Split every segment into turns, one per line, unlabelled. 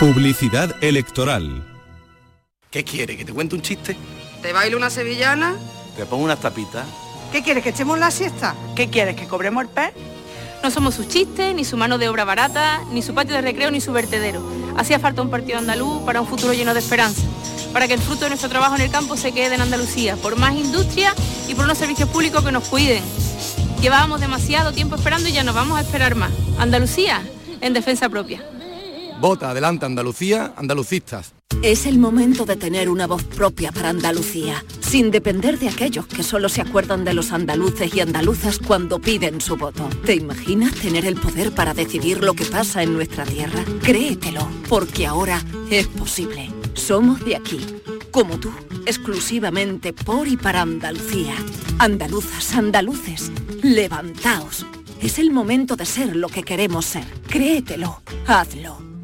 Publicidad electoral.
¿Qué quiere? ¿Que te cuente un chiste?
¿Te bailo una sevillana?
¿Te pongo unas tapitas?
¿Qué quieres? ¿Que echemos la siesta?
¿Qué quieres? ¿Que cobremos el pez?
No somos sus chistes, ni su mano de obra barata, ni su patio de recreo, ni su vertedero. Hacía falta un partido andaluz para un futuro lleno de esperanza, para que el fruto de nuestro trabajo en el campo se quede en Andalucía, por más industria y por unos servicios públicos que nos cuiden. Llevábamos demasiado tiempo esperando y ya no vamos a esperar más. Andalucía, en defensa propia.
Vota adelante Andalucía, andalucistas.
Es el momento de tener una voz propia para Andalucía, sin depender de aquellos que solo se acuerdan de los andaluces y andaluzas cuando piden su voto. ¿Te imaginas tener el poder para decidir lo que pasa en nuestra tierra? Créetelo, porque ahora es posible. Somos de aquí, como tú, exclusivamente por y para Andalucía. Andaluzas, andaluces, levantaos. Es el momento de ser lo que queremos ser. Créetelo, hazlo.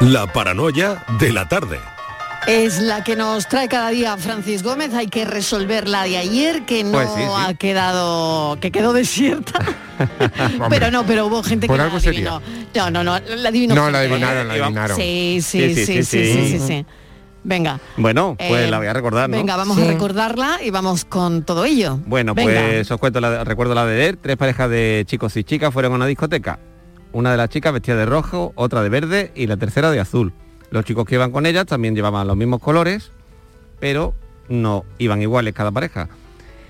La paranoia de la tarde.
Es la que nos trae cada día Francis Gómez. Hay que resolver la de ayer que no
Pues sí, sí.
ha quedado, que quedó desierta. pero no, pero hubo gente
Por
que
algo
la
sería.
adivinó. No, no, no, la adivinó.
No, la adivinaron, la adivinaron.
Sí, sí, sí, sí, sí, sí, sí. Venga.
Bueno, pues
Eh,
la voy a recordar, ¿no?
Venga, vamos a recordarla y vamos con todo ello.
Bueno,
Venga.
pues os cuento, la, recuerdo la de ayer. Tres parejas de chicos y chicas fueron a una discoteca. Una de las chicas vestía de rojo, otra de verde y la tercera de azul. Los chicos que iban con ellas también llevaban los mismos colores, pero no iban iguales cada pareja.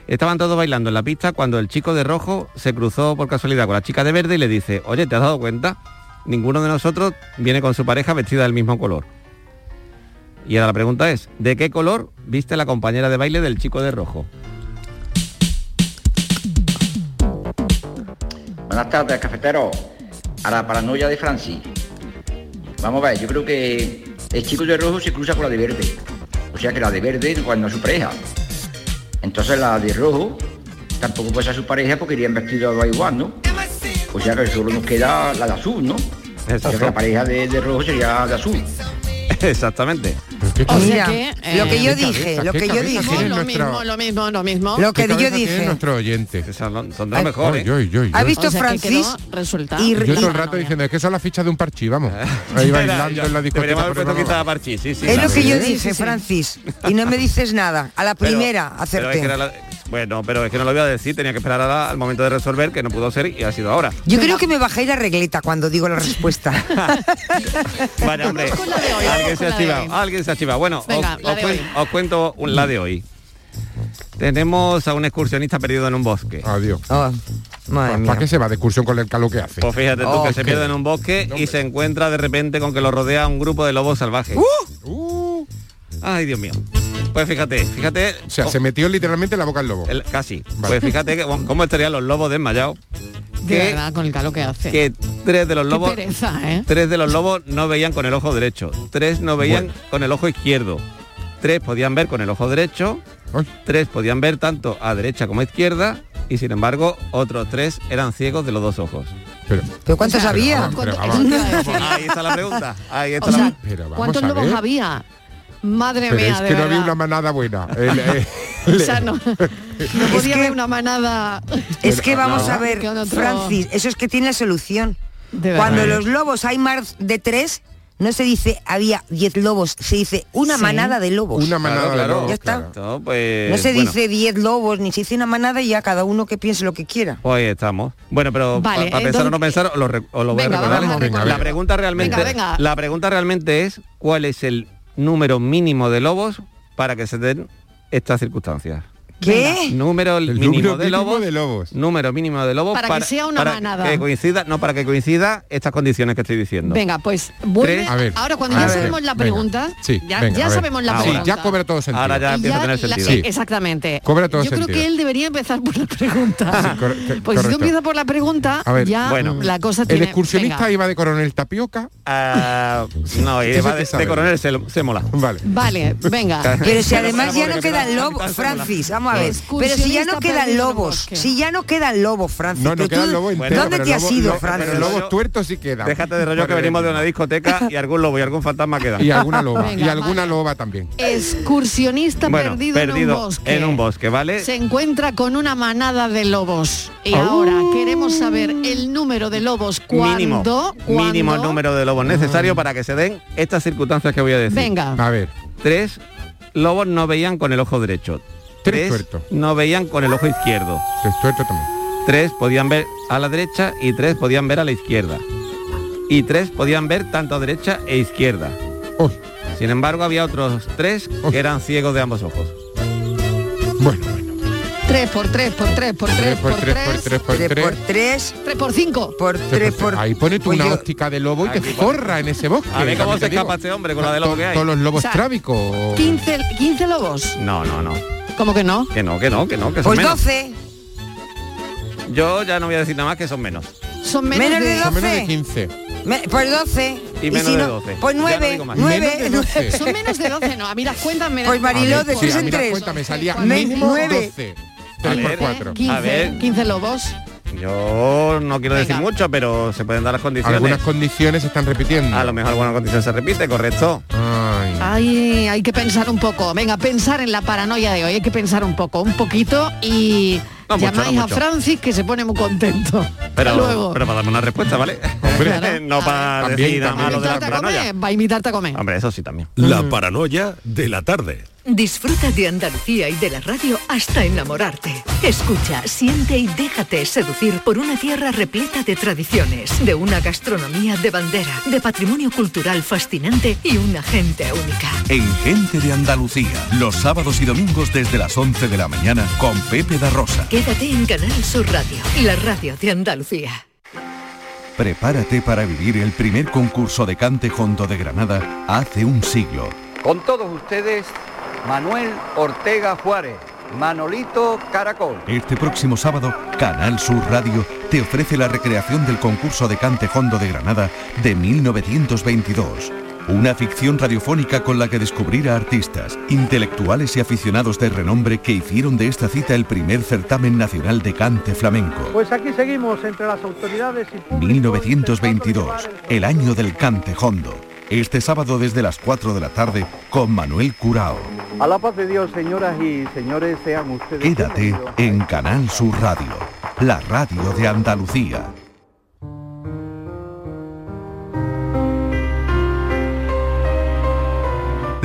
Estaban todos bailando en la pista cuando el chico de rojo se cruzó por casualidad con la chica de verde y le dice, oye, ¿te has dado cuenta? Ninguno de nosotros viene con su pareja vestida del mismo color. Y ahora la pregunta es, ¿de qué color viste la compañera de baile del chico de rojo?
Buenas tardes, cafetero. A la paranoia de Francis. Vamos a ver, yo creo que el chico de rojo se cruza con la de verde. O sea que la de verde cuando a su pareja. Entonces la de rojo tampoco puede ser su pareja porque irían vestidos dos igual, ¿no? O sea que solo nos queda la de azul, ¿no? O sea que la pareja de, de rojo sería de azul.
Exactamente.
O sea que,
lo que yo
eh,
dije, lo
¿Qué
que yo dije.
lo mismo, lo mismo, lo mismo.
Lo que
¿Qué
yo dije.
nuestro oyente.
Ay, ¿Ha visto
O sea,
Francis?
resultado.
Y-
Yo todo el rato diciendo, es que son las fichas de un parchí, vamos. Ahí bailando en la discoteca.
Sí, sí.
Es lo que yo dije. Francis. Y no me dices nada. A la primera, acerté.
bueno, pero es que no lo voy a decir, tenía que esperar al momento de resolver, que no pudo ser y ha sido ahora.
Yo creo que me bajé la regleta cuando digo la respuesta.
Hombre, alguien se ha alguien chivado. Bueno,
Venga,
os, cuen- cuento un- la de hoy. Tenemos a un excursionista perdido en un bosque.
Adiós.
Oh, madre
¿Para
mía.
qué se va de excursión con el calor que hace?
Pues fíjate tú
Oh,
que se pierde en un bosque y se encuentra de repente con que lo rodea un grupo de lobos salvajes.
Uh,
Ay, Dios mío. Pues fíjate, fíjate.
o sea, se metió literalmente en la boca del lobo.
el- casi.
Vale.
Pues fíjate que, cómo estarían los lobos desmayados.
De
que-
verdad, con el calor que hace.
Que tres de los lobos.
pereza, ¿eh?
Tres de los lobos no veían con el ojo derecho, tres no veían
Bueno.
con el ojo izquierdo, tres podían ver con el ojo derecho,
Ay,
tres podían ver tanto a derecha como a izquierda y sin embargo otros tres eran ciegos de los dos ojos.
pero,
¿Pero cuántos
O sea,
había?
pero
¿cuánto-
vamos.
eso te iba a decir.
Ahí está la pregunta. Ahí está
O sea,
la
¿cuántos lobos había? Madre
pero
mía,
es
de
que no
verdad.
había una manada buena. El, eh,
O sea, no, no podía
que-
haber una manada.
Es que vamos
no.
a ver, Francis, eso es que tiene la solución.
De.
Cuando los lobos hay más de tres, no se dice había diez lobos, se dice una
Sí.
manada de lobos.
una manada
Claro, claro.
de lobos,
Ya está.
claro.
No, pues,
no se
bueno,
dice diez lobos, ni se dice una manada y ya cada uno que piense lo que quiera.
Pues ahí estamos. Bueno, pero
Vale,
para pensar o no pensar, os lo, re- os lo voy
Venga,
a recordar.
Venga.
La pregunta realmente, la pregunta realmente es cuál es el número mínimo de lobos para que se den estas circunstancias.
¿Qué?
Número
El
mínimo,
número
de,
mínimo
lobos,
de lobos.
Número mínimo de lobos
Para que sea una
para
manada.
Que coincida, no, para que coincida estas condiciones que estoy diciendo.
Venga, pues vuelve.
A ver,
Ahora cuando
a
ya
ver,
sabemos la
venga.
pregunta,
Sí,
ya,
venga,
ya sabemos la
Ahora.
pregunta.
Sí, ya cobra todo sentido.
Ahora ya empieza a tener
la-
sentido.
sí, exactamente.
Cobra todo
Yo creo que él debería empezar por la pregunta.
Cor-
Pues si tú empiezas por la pregunta,
A ver,
ya
bueno.
la cosa
El
tiene...
excursionista
venga.
iba de coronel tapioca.
Ah, no,
hay
de, coronel se, se mola.
Vale.
Vale, venga.
Pero si además ya no quedan lobos, Francis, vamos a ver.
Excursionista
Pero si ya no quedan lobos, si ya no quedan lobos, Francis.
No, no
pero
queda
tú,
el lobo entero.
¿Dónde te has ido, Francis?
Pero lobos tuertos sí quedan.
Déjate de rollo que venimos de una discoteca y algún lobo y algún fantasma queda.
Y alguna loba.
Venga,
y alguna
vale.
loba también.
Excursionista
Bueno,
perdido,
perdido
en un bosque.
en un bosque, ¿vale?
Se encuentra con una manada de lobos. Y
Au.
ahora queremos saber el número de lobos
mínimo,
cuando...
mínimo el
cuando-
número de lobos necesario para que se den estas circunstancias que voy a decir.
Venga.
A ver.
Tres lobos no veían con el ojo derecho.
Tres
no veían con el ojo izquierdo.
Tres tuertos también.
Tres podían ver a la derecha y tres podían ver a la izquierda. Y tres podían ver tanto a derecha e izquierda.
Uy,
Sin embargo, había otros tres que eran ciegos de ambos ojos.
bueno, bueno.
Tres por tres, por tres, por tres,
Tres por tres, por tres, por
Tres
tres.
por tres,
Tres por cinco.
por
Tres por. Ahí pone tú
pues
una óptica de lobo y te forra en ese bosque.
A ver cómo se escapa este hombre con la de lobo que hay.
Todos los lobos trábicos.
15, 15 lobos.
No, no, no.
¿Cómo que no?
Que no, que no, que no, que son
Pues
menos.
12.
Yo ya no voy a decir nada más que son menos.
Son menos,
Menos de
de...
Son menos de
12.
15.
Me- pues 12.
Y menos
si
de
no,
12.
Pues
Ya no
9.
digo más.
9.
Menos de 12.
Son menos de 12, no. A mí las cuentas me dan...
Pues Mariló,
A ver,
de
sí,
tres
a
en
mí la
tres.
cuenta me salía
Nueve.
mínimo
Nueve.
12.
A
3 por
ver.
4.
15,
A ver.
15 lobos.
Yo no quiero decir
Venga.
mucho, pero se pueden dar las condiciones.
Algunas condiciones se están repitiendo.
A lo mejor alguna condición se repite, correcto.
Ay.
Ay, hay que pensar un poco. Venga, pensar en la paranoia de hoy. Hay que pensar un poco, un poquito y
No mucho,
llamáis
no
a. Francis que se pone muy contento.
Pero,
Hasta luego.
pero para darme una respuesta, ¿vale?
Hombre.
no para
También,
decir nada
también.
malo de la paranoia.
comer, va a invitarte a comer.
Hombre, eso sí también.
La paranoia de la tarde.
Disfruta de Andalucía y de la radio hasta enamorarte. Escucha, siente y déjate seducir por una tierra repleta de tradiciones, de una gastronomía de bandera, de patrimonio cultural fascinante y una gente única.
En Gente de Andalucía, los sábados y domingos desde las 11 de la mañana con Pepe da Rosa.
Quédate en Canal Sur Radio, la radio de Andalucía.
Prepárate para vivir el primer concurso de cante hondo de Granada hace un siglo.
Con todos ustedes, Manuel Ortega Juárez, Manolito Caracol.
Este próximo sábado, Canal Sur Radio te ofrece la recreación del concurso de cante hondo de Granada de 1922. Una ficción radiofónica con la que descubrir a artistas, intelectuales y aficionados de renombre que hicieron de esta cita el primer certamen nacional de cante flamenco.
Pues aquí seguimos entre las autoridades y
1922, el año del cante hondo. Este sábado desde las 4 de la tarde con Manuel Curao.
A la paz de Dios, señoras y señores, sean ustedes
Quédate en Canal Sur Radio, la radio de Andalucía.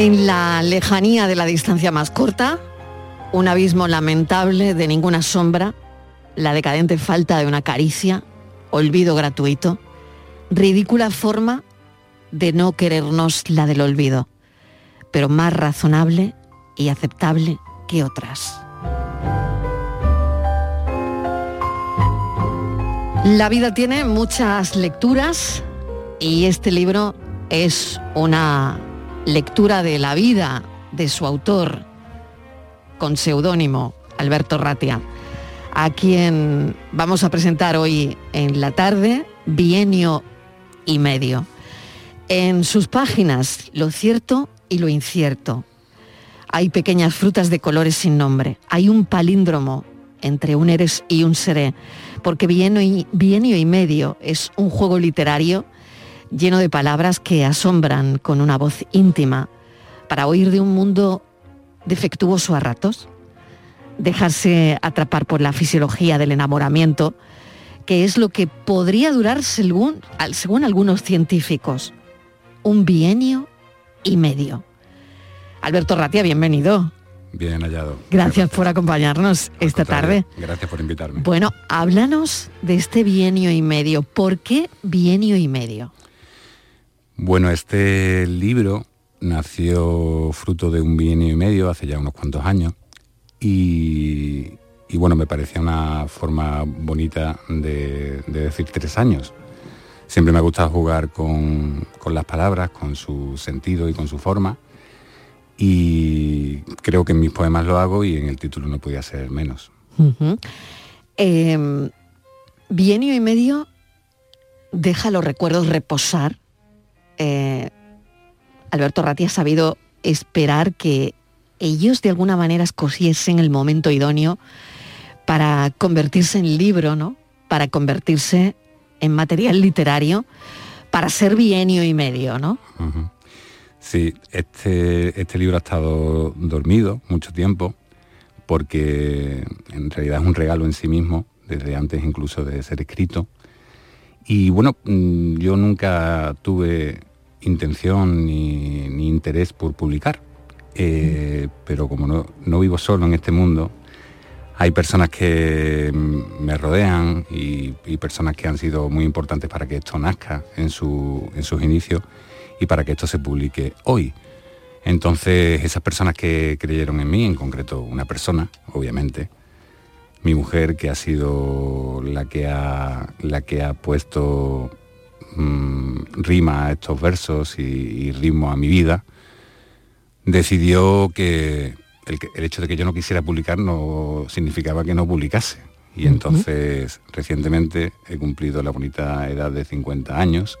En la lejanía de la distancia más corta, un abismo lamentable de ninguna sombra, la decadente falta de una caricia, olvido gratuito, ridícula forma de no querernos la del olvido, pero más razonable y aceptable que otras. La vida tiene muchas lecturas y este libro es una lectura de la vida de su autor con seudónimo Alberto Ratia, a quien vamos a presentar hoy en la tarde, bienio y medio. En sus páginas, lo cierto y lo incierto. Hay pequeñas frutas de colores sin nombre. Hay un palíndromo entre un eres y un seré, porque bienio y, bienio y medio es un juego literario lleno de palabras que asombran con una voz íntima, para oír de un mundo defectuoso a ratos, dejarse atrapar por la fisiología del enamoramiento, que es lo que podría durar según, al- según algunos científicos, un bienio y medio. Alberto Ratia, bienvenido.
Bien hallado.
Gracias por acompañarnos esta tarde.
Gracias por invitarme.
Bueno, háblanos de este bienio y medio. ¿Por qué bienio y medio?
Bueno, este libro nació fruto de un bienio y medio hace ya unos cuantos años y, bueno, me parecía una forma bonita de, de decir tres años. Siempre me ha gustado jugar con, con las palabras, con su sentido y con su forma y creo que en mis poemas lo hago y en el título no podía ser menos.
Eh, bienio y medio deja los recuerdos reposar. Eh, Alberto Ratti ha sabido esperar que ellos de alguna manera escogiesen el momento idóneo para convertirse en libro, ¿no? Para convertirse en material literario, para ser bienio y medio, ¿no?
Sí, este, este libro ha estado dormido mucho tiempo porque en realidad es un regalo en sí mismo, desde antes incluso de ser escrito. Y bueno, mm, yo nunca tuve intención ni, interés por publicar, Eh, pero como no, vivo solo en este mundo, hay personas que me rodean y, y personas que han sido muy importantes para que esto nazca en, su- en sus inicios y para que esto se publique hoy. Entonces, esas personas que creyeron en mí, en concreto una persona, obviamente, mi mujer, que ha sido la que ha, la que ha puesto mm, rima a estos versos y, y ritmo a mi vida, decidió que el, que- el hecho de que yo no quisiera publicar no significaba que no publicase. Y entonces, recientemente he cumplido la bonita edad de 50 años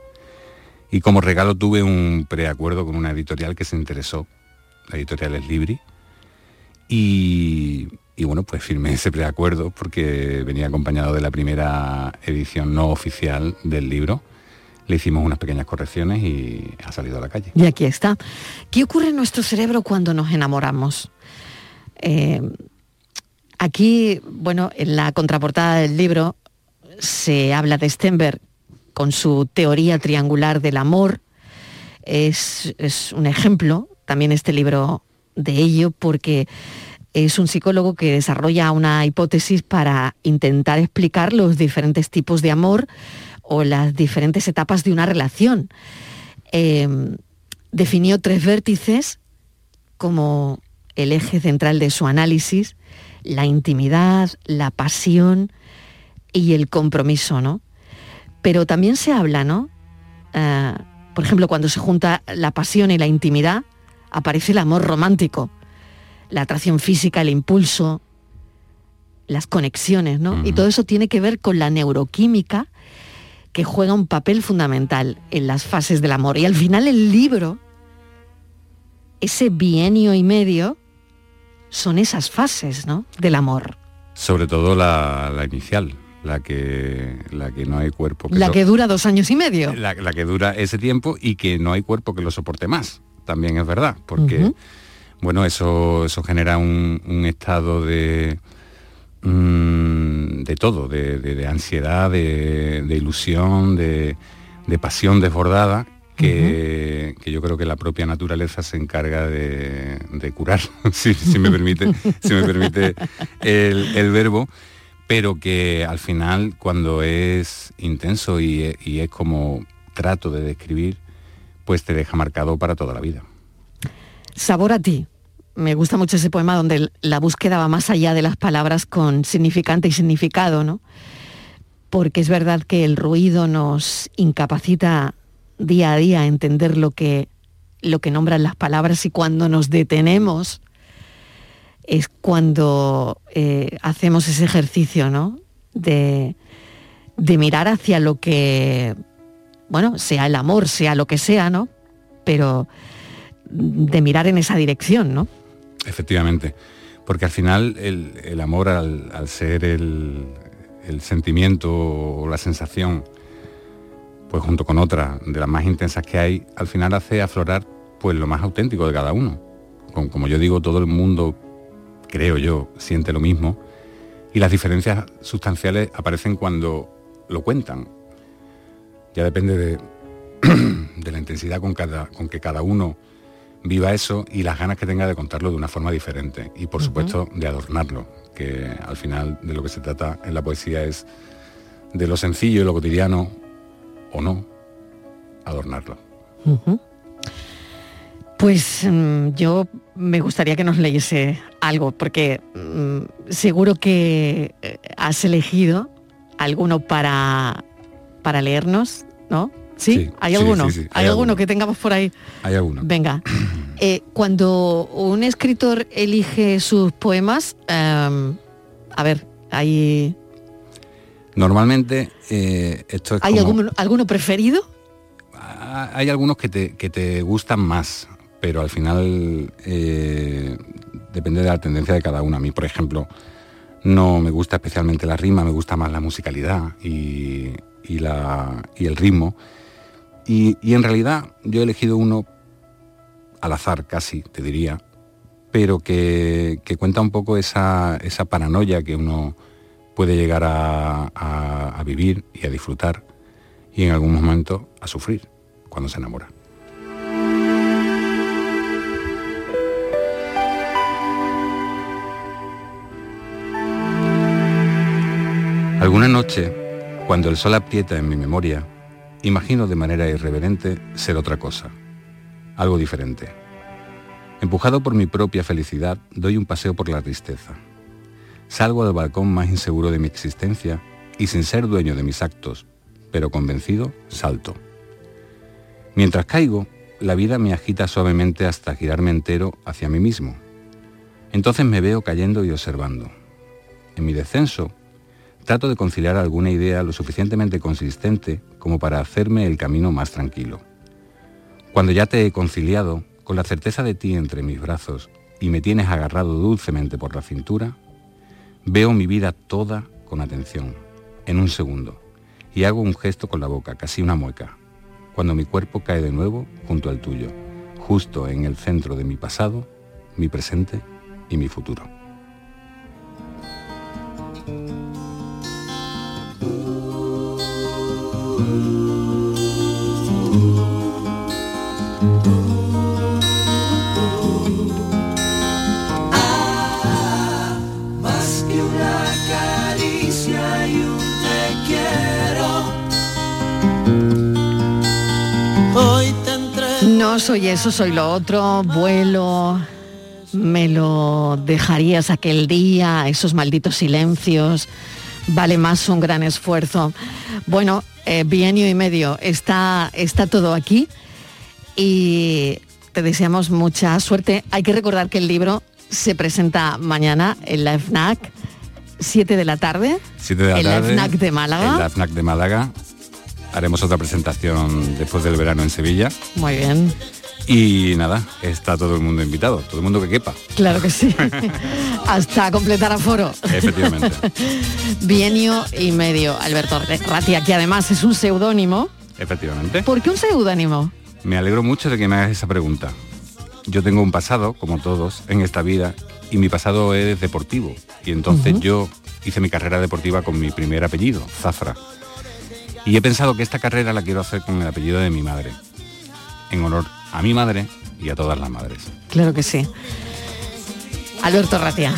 y como regalo tuve un preacuerdo con una editorial que se interesó, la editorial es Libri, y, y bueno, pues firmé ese preacuerdo porque venía acompañado de la primera edición no oficial del libro. Le hicimos unas pequeñas correcciones y ha salido a la calle.
Y aquí está. ¿Qué ocurre en nuestro cerebro cuando nos enamoramos? Eh, aquí, bueno, en la contraportada del libro se habla de Stenberg con su teoría triangular del amor. Es, es un ejemplo, también este libro, de ello, porque es un psicólogo que desarrolla una hipótesis para intentar explicar los diferentes tipos de amor o las diferentes etapas de una relación. Eh, definió tres vértices como el eje central de su análisis, la intimidad, la pasión y el compromiso, ¿no? Pero también se habla, ¿no? Eh, por ejemplo, cuando se junta la pasión y la intimidad, aparece el amor romántico, la atracción física, el impulso, las conexiones, ¿no? Y todo eso tiene que ver con la neuroquímica que juega un papel fundamental en las fases del amor. Y al final el libro, ese bienio y medio, son esas fases, ¿no? Del amor.
Sobre todo la, la inicial, la que, la que no hay cuerpo
La
lo-
que dura dos años y medio.
la, la que dura ese tiempo y que no hay cuerpo que lo soporte más. También es verdad, porque bueno, eso, eso genera un, un estado de mm, de todo, de, de- de ansiedad, de, de ilusión, de, de pasión desbordada. Que, que yo creo que la propia naturaleza se encarga de, de curar, si, si me permite, si me permite el, el verbo, pero que al final cuando es intenso y, y es como trato de describir, pues te deja marcado para toda la vida.
Sabor a ti. Me gusta mucho ese poema donde la búsqueda va más allá de las palabras con significante y significado, ¿no? Porque es verdad que el ruido nos incapacita día a día a entender lo que, lo que nombran las palabras y cuando nos detenemos es cuando eh, hacemos ese ejercicio, ¿no? De, de mirar hacia lo que, bueno, sea el amor, sea lo que sea, ¿no? Pero de mirar en esa dirección, ¿no?
Efectivamente, porque al final el, el amor al, al ser el, el sentimiento o la sensación pues junto con otra de las más intensas que hay, al final hace aflorar pues lo más auténtico de cada uno. Como, como yo digo, todo el mundo, creo yo, siente lo mismo y las diferencias sustanciales aparecen cuando lo cuentan. Ya depende de, de la intensidad con, cada, con que cada uno viva eso y las ganas que tenga de contarlo de una forma diferente y por supuesto de adornarlo, que al final de lo que se trata en la poesía es de lo sencillo y lo cotidiano o no, adornarlo.
Pues mm, yo me gustaría que nos leyese algo, porque mm, seguro que eh, has elegido alguno para, para leernos, ¿no? ¿Sí?
Sí,
¿Hay alguno?
sí, sí,
¿Hay,
hay
alguno
alguno.
que tengamos por ahí?
Hay alguno.
Venga. Eh, cuando un escritor elige sus poemas, em, a ver, ¿hay,
Normalmente eh, esto es
¿hay
como-
alguno, alguno preferido?
Ah, hay algunos que te, que te gustan más, pero al final eh, depende de la tendencia de cada uno. A mí, por ejemplo, no me gusta especialmente la rima, me gusta más la musicalidad y, y la, y el ritmo. Y, en realidad yo he elegido uno al azar casi, te diría, pero que, que cuenta un poco esa, esa paranoia que uno puede llegar a, a- a vivir y a disfrutar y en algún momento a sufrir cuando se enamora. Alguna noche, cuando el sol aprieta en mi memoria, imagino de manera irreverente ser otra cosa, algo diferente. Empujado por mi propia felicidad, doy un paseo por la tristeza. Salgo al balcón más inseguro de mi existencia y sin ser dueño de mis actos, pero convencido, salto. Mientras caigo, la vida me agita suavemente hasta girarme entero hacia mí mismo. Entonces me veo cayendo y observando. En mi descenso, trato de conciliar alguna idea lo suficientemente consistente como para hacerme el camino más tranquilo. Cuando ya te he conciliado, con la certeza de ti entre mis brazos y me tienes agarrado dulcemente por la cintura, veo mi vida toda con atención, en un segundo, y hago un gesto con la boca, casi una mueca, cuando mi cuerpo cae de nuevo junto al tuyo, justo en el centro de mi pasado, mi presente y mi futuro.
No soy eso, soy lo otro, vuelo, me lo dejarías aquel día, esos malditos silencios, vale más un gran esfuerzo. Bueno, eh, bienio y medio, está, está todo aquí y te deseamos mucha suerte. Hay que recordar que el libro se presenta mañana en la FNAC, 7 de la tarde,
7 de la
en la
tarde,
FNAC de Málaga.
En la FNAC de Málaga. Haremos otra presentación después del verano en Sevilla.
Muy bien,
Y nada, está todo el mundo invitado, todo el mundo que quepa,
claro que sí. Hasta completar aforo.
efectivamente.
Bienio y medio, Alberto Ratia, que además es un seudónimo.
efectivamente.
¿Por qué un seudónimo?
Me alegro mucho de que me hagas esa pregunta. Yo tengo un pasado, como todos, en esta vida, y mi pasado es deportivo. Y entonces yo hice mi carrera deportiva con mi primer apellido, Zafra. Y he pensado que esta carrera la quiero hacer con el apellido de mi madre, en honor a mi madre y a todas las madres.
Claro que sí. Alberto Ratia,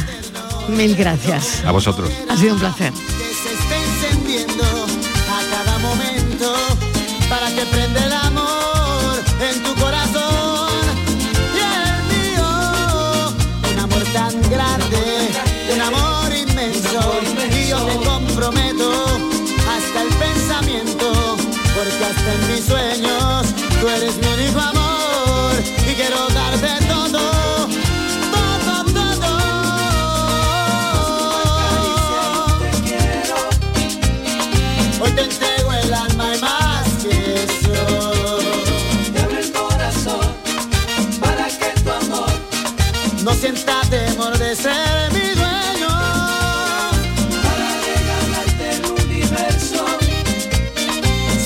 mil gracias.
A vosotros.
Ha sido un placer.
que se esté encendiendo a cada momento para que prenda el amor en tu corazón y el mío. Un amor tan grande, un amor inmenso y yo te comprometo hasta el pensamiento porque hasta en mis sueños tú eres mi único amor sienta temor de ser mi dueño. Para regalarte el universo.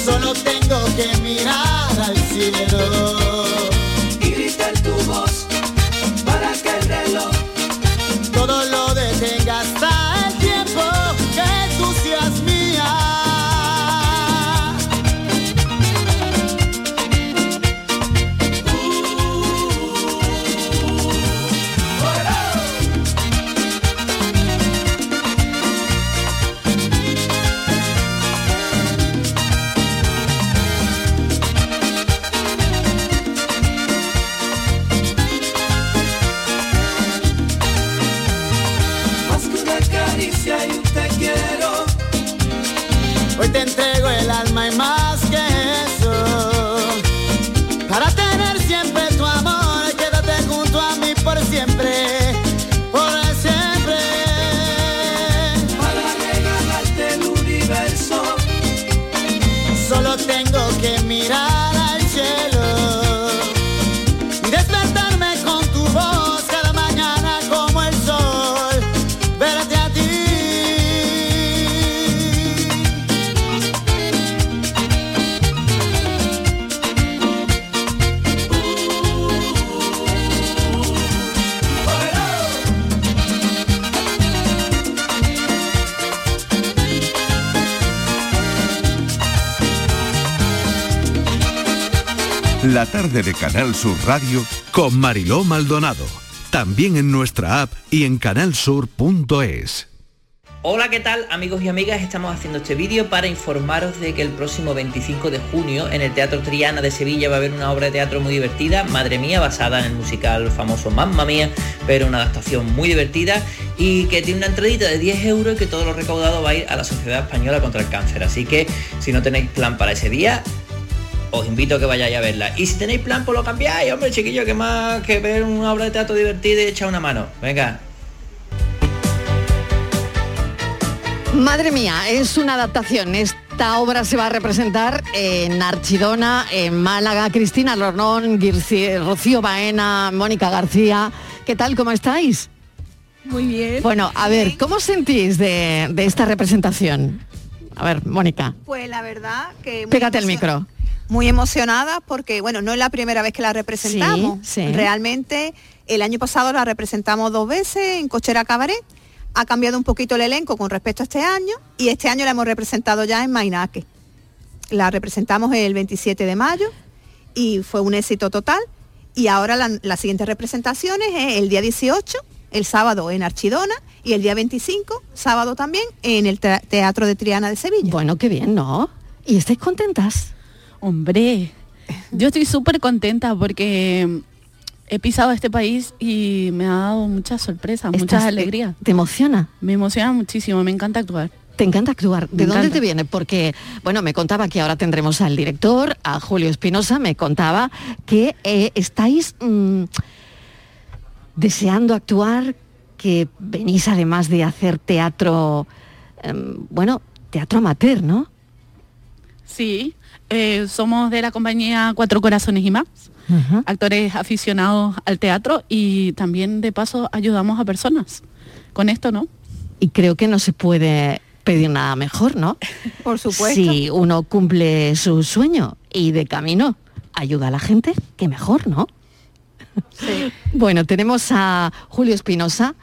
Solo tengo que mirar al cielo.
Tarde de Canal Sur Radio con Mariló Maldonado. También en nuestra app y en canalsur.es.
Hola, ¿qué tal amigos y amigas? Estamos haciendo este vídeo para informaros de que el próximo 25 de junio en el Teatro Triana de Sevilla va a haber una obra de teatro muy divertida, Madre Mía, basada en el musical famoso Mamma Mía, pero una adaptación muy divertida y que tiene una entradita de 10 euros y que todo lo recaudado va a ir a la Sociedad Española contra el Cáncer. Así que si no tenéis plan para ese día, os invito a que vayáis a verla. Y si tenéis plan, pues lo cambiáis, hombre, chiquillo, que más que ver una obra de teatro divertida y echar una mano. Venga,
Madre mía, es una adaptación. Esta obra se va a representar en Archidona, en Málaga. Cristina Lornón, Guirci- Rocío Baena, Mónica García. ¿Qué tal? ¿Cómo estáis?
Muy bien.
Bueno, a ver, ¿cómo os sentís de, de esta representación? A ver, Mónica,
Pues la verdad que...
pégate el micro.
Muy emocionada porque, bueno, no es la primera vez que la representamos.
Sí, sí.
Realmente, el año pasado la representamos dos veces en Cochera Cabaret. Ha cambiado un poquito el elenco con respecto a este año y este año la hemos representado ya en Mainaque. La representamos el 27 de mayo y fue un éxito total. Y ahora la- las siguientes representaciones es el día 18, el sábado en Archidona y el día 25, sábado también, en el Te- Teatro de Triana de Sevilla.
Bueno, qué bien, ¿no? ¿Y estáis contentas?
Hombre, yo estoy súper contenta porque he pisado este país y me ha dado muchas sorpresas, muchas
Estás-
alegrías.
¿Te emociona?
Me emociona muchísimo, me encanta actuar.
Te encanta actuar. ¿De
Me
dónde
encanta.
te viene? Porque, bueno, me contaba que ahora tendremos al director, a Julio Espinosa, me contaba que eh, estáis mm, deseando actuar, que venís además de hacer teatro, em, bueno, teatro amateur, ¿no?
Sí, eh, somos de la compañía Cuatro Corazones y más, actores aficionados al teatro y también de paso ayudamos a personas con esto, ¿no?
Y creo que no se puede pedir nada mejor, ¿no?
Por supuesto.
Si uno cumple su sueño y de camino ayuda a la gente, qué mejor, ¿no? Bueno, tenemos a Julio Espinosa,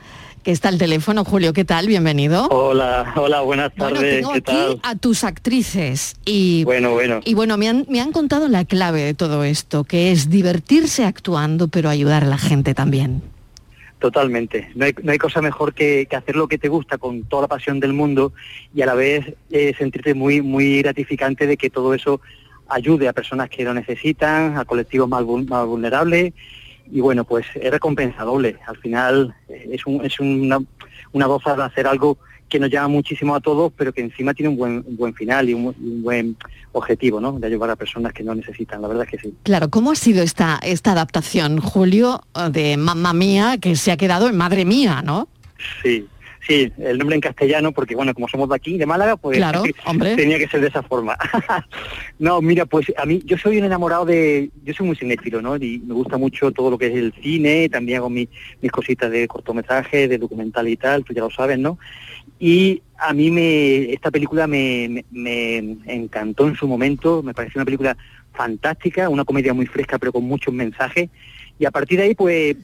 que está al teléfono. Julio, ¿qué tal? Bienvenido.
Hola, hola, buenas
Bueno,
tardes,
tengo
¿qué
aquí
tal?
a tus actrices y
Bueno, bueno.
y bueno, me han, me han contado la clave de todo esto, que es divertirse actuando, pero ayudar a la gente también.
Totalmente. No hay, no hay cosa mejor que, que hacer lo que te gusta con toda la pasión del mundo y a la vez eh, sentirte muy, muy gratificante de que todo eso ayude a personas que lo necesitan, a colectivos más, más vulnerables y bueno, pues es recompensa doble. Al final eh, es, un- es una, una goza de hacer algo que nos llama muchísimo a todos, pero que encima tiene un buen, un buen final y un, bu- un buen objetivo, ¿no? De ayudar a personas que no necesitan. La verdad es que sí.
Claro, ¿cómo ha sido esta, esta adaptación, Julio, de Mamma Mía, que se ha quedado en Madre Mía, ¿no?
Sí, sí, el nombre en castellano, porque bueno, como somos de aquí, de Málaga, pues
Claro,
tenía que ser de esa forma. no, mira, pues a mí, yo soy un enamorado de, yo soy muy cinéfilo, ¿no? Y me gusta mucho todo lo que es el cine, también hago mi- mis cositas de cortometraje, de documental y tal, tú ya lo sabes, ¿no? Y a mí me esta película me, me- me encantó en su momento, me pareció una película fantástica, una comedia muy fresca pero con muchos mensajes y a partir de ahí pues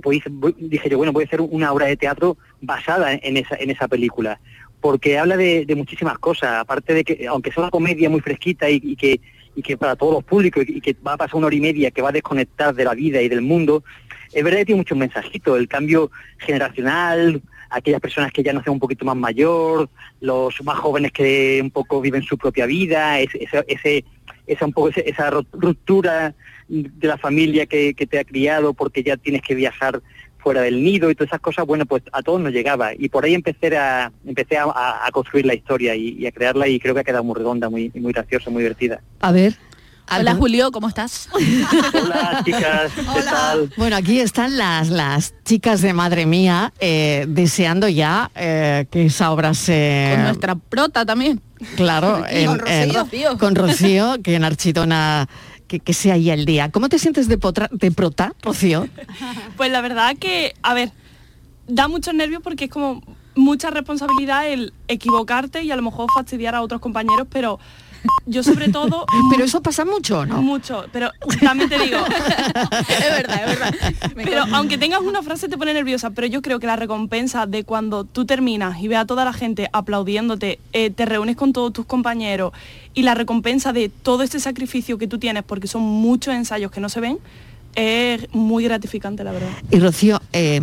pues dije yo, bueno, voy a hacer una obra de teatro basada en esa, en esa película, porque habla de, muchísimas cosas, aparte de que, aunque sea una comedia muy fresquita y, que, y que para todos los públicos, y, que va a pasar una hora y media, que va a desconectar de la vida y del mundo, es verdad que tiene muchos mensajitos, el cambio generacional, aquellas personas que ya no son un poquito más mayor, los más jóvenes que un poco viven su propia vida, ese, ese, esa un poco esa ru- ruptura de la familia que, que te ha criado porque ya tienes que viajar fuera del nido y todas esas cosas, bueno, pues a todos nos llegaba. Y por ahí empecé a, empecé a, a- a construir la historia y, y a crearla y creo que ha quedado muy redonda, muy, muy graciosa, muy divertida.
A ver.
Hola Julio, ¿cómo estás?
Hola chicas, ¿qué tal?
Bueno, aquí están las, las chicas de Madre Mía eh, deseando ya eh, que esa obra se...
Con nuestra prota también.
Claro,
con
en-
Rocío.
en- con Rocío, que en Archidona, que, sea ahí el día. ¿Cómo te sientes de, potra- prota, Rocío?
Pues la verdad que, a ver, da muchos nervios porque es como mucha responsabilidad el equivocarte y a lo mejor fastidiar a otros compañeros, pero yo sobre todo...
Pero eso pasa mucho, ¿no?
Mucho, pero también te digo... es verdad, es verdad. Pero aunque tengas una frase te pone nerviosa, pero yo creo que la recompensa de cuando tú terminas y ve a toda la gente aplaudiéndote, eh, te reúnes con todos tus compañeros y la recompensa de todo este sacrificio que tú tienes, porque son muchos ensayos que no se ven, es muy gratificante, la verdad.
Y Rocío, eh,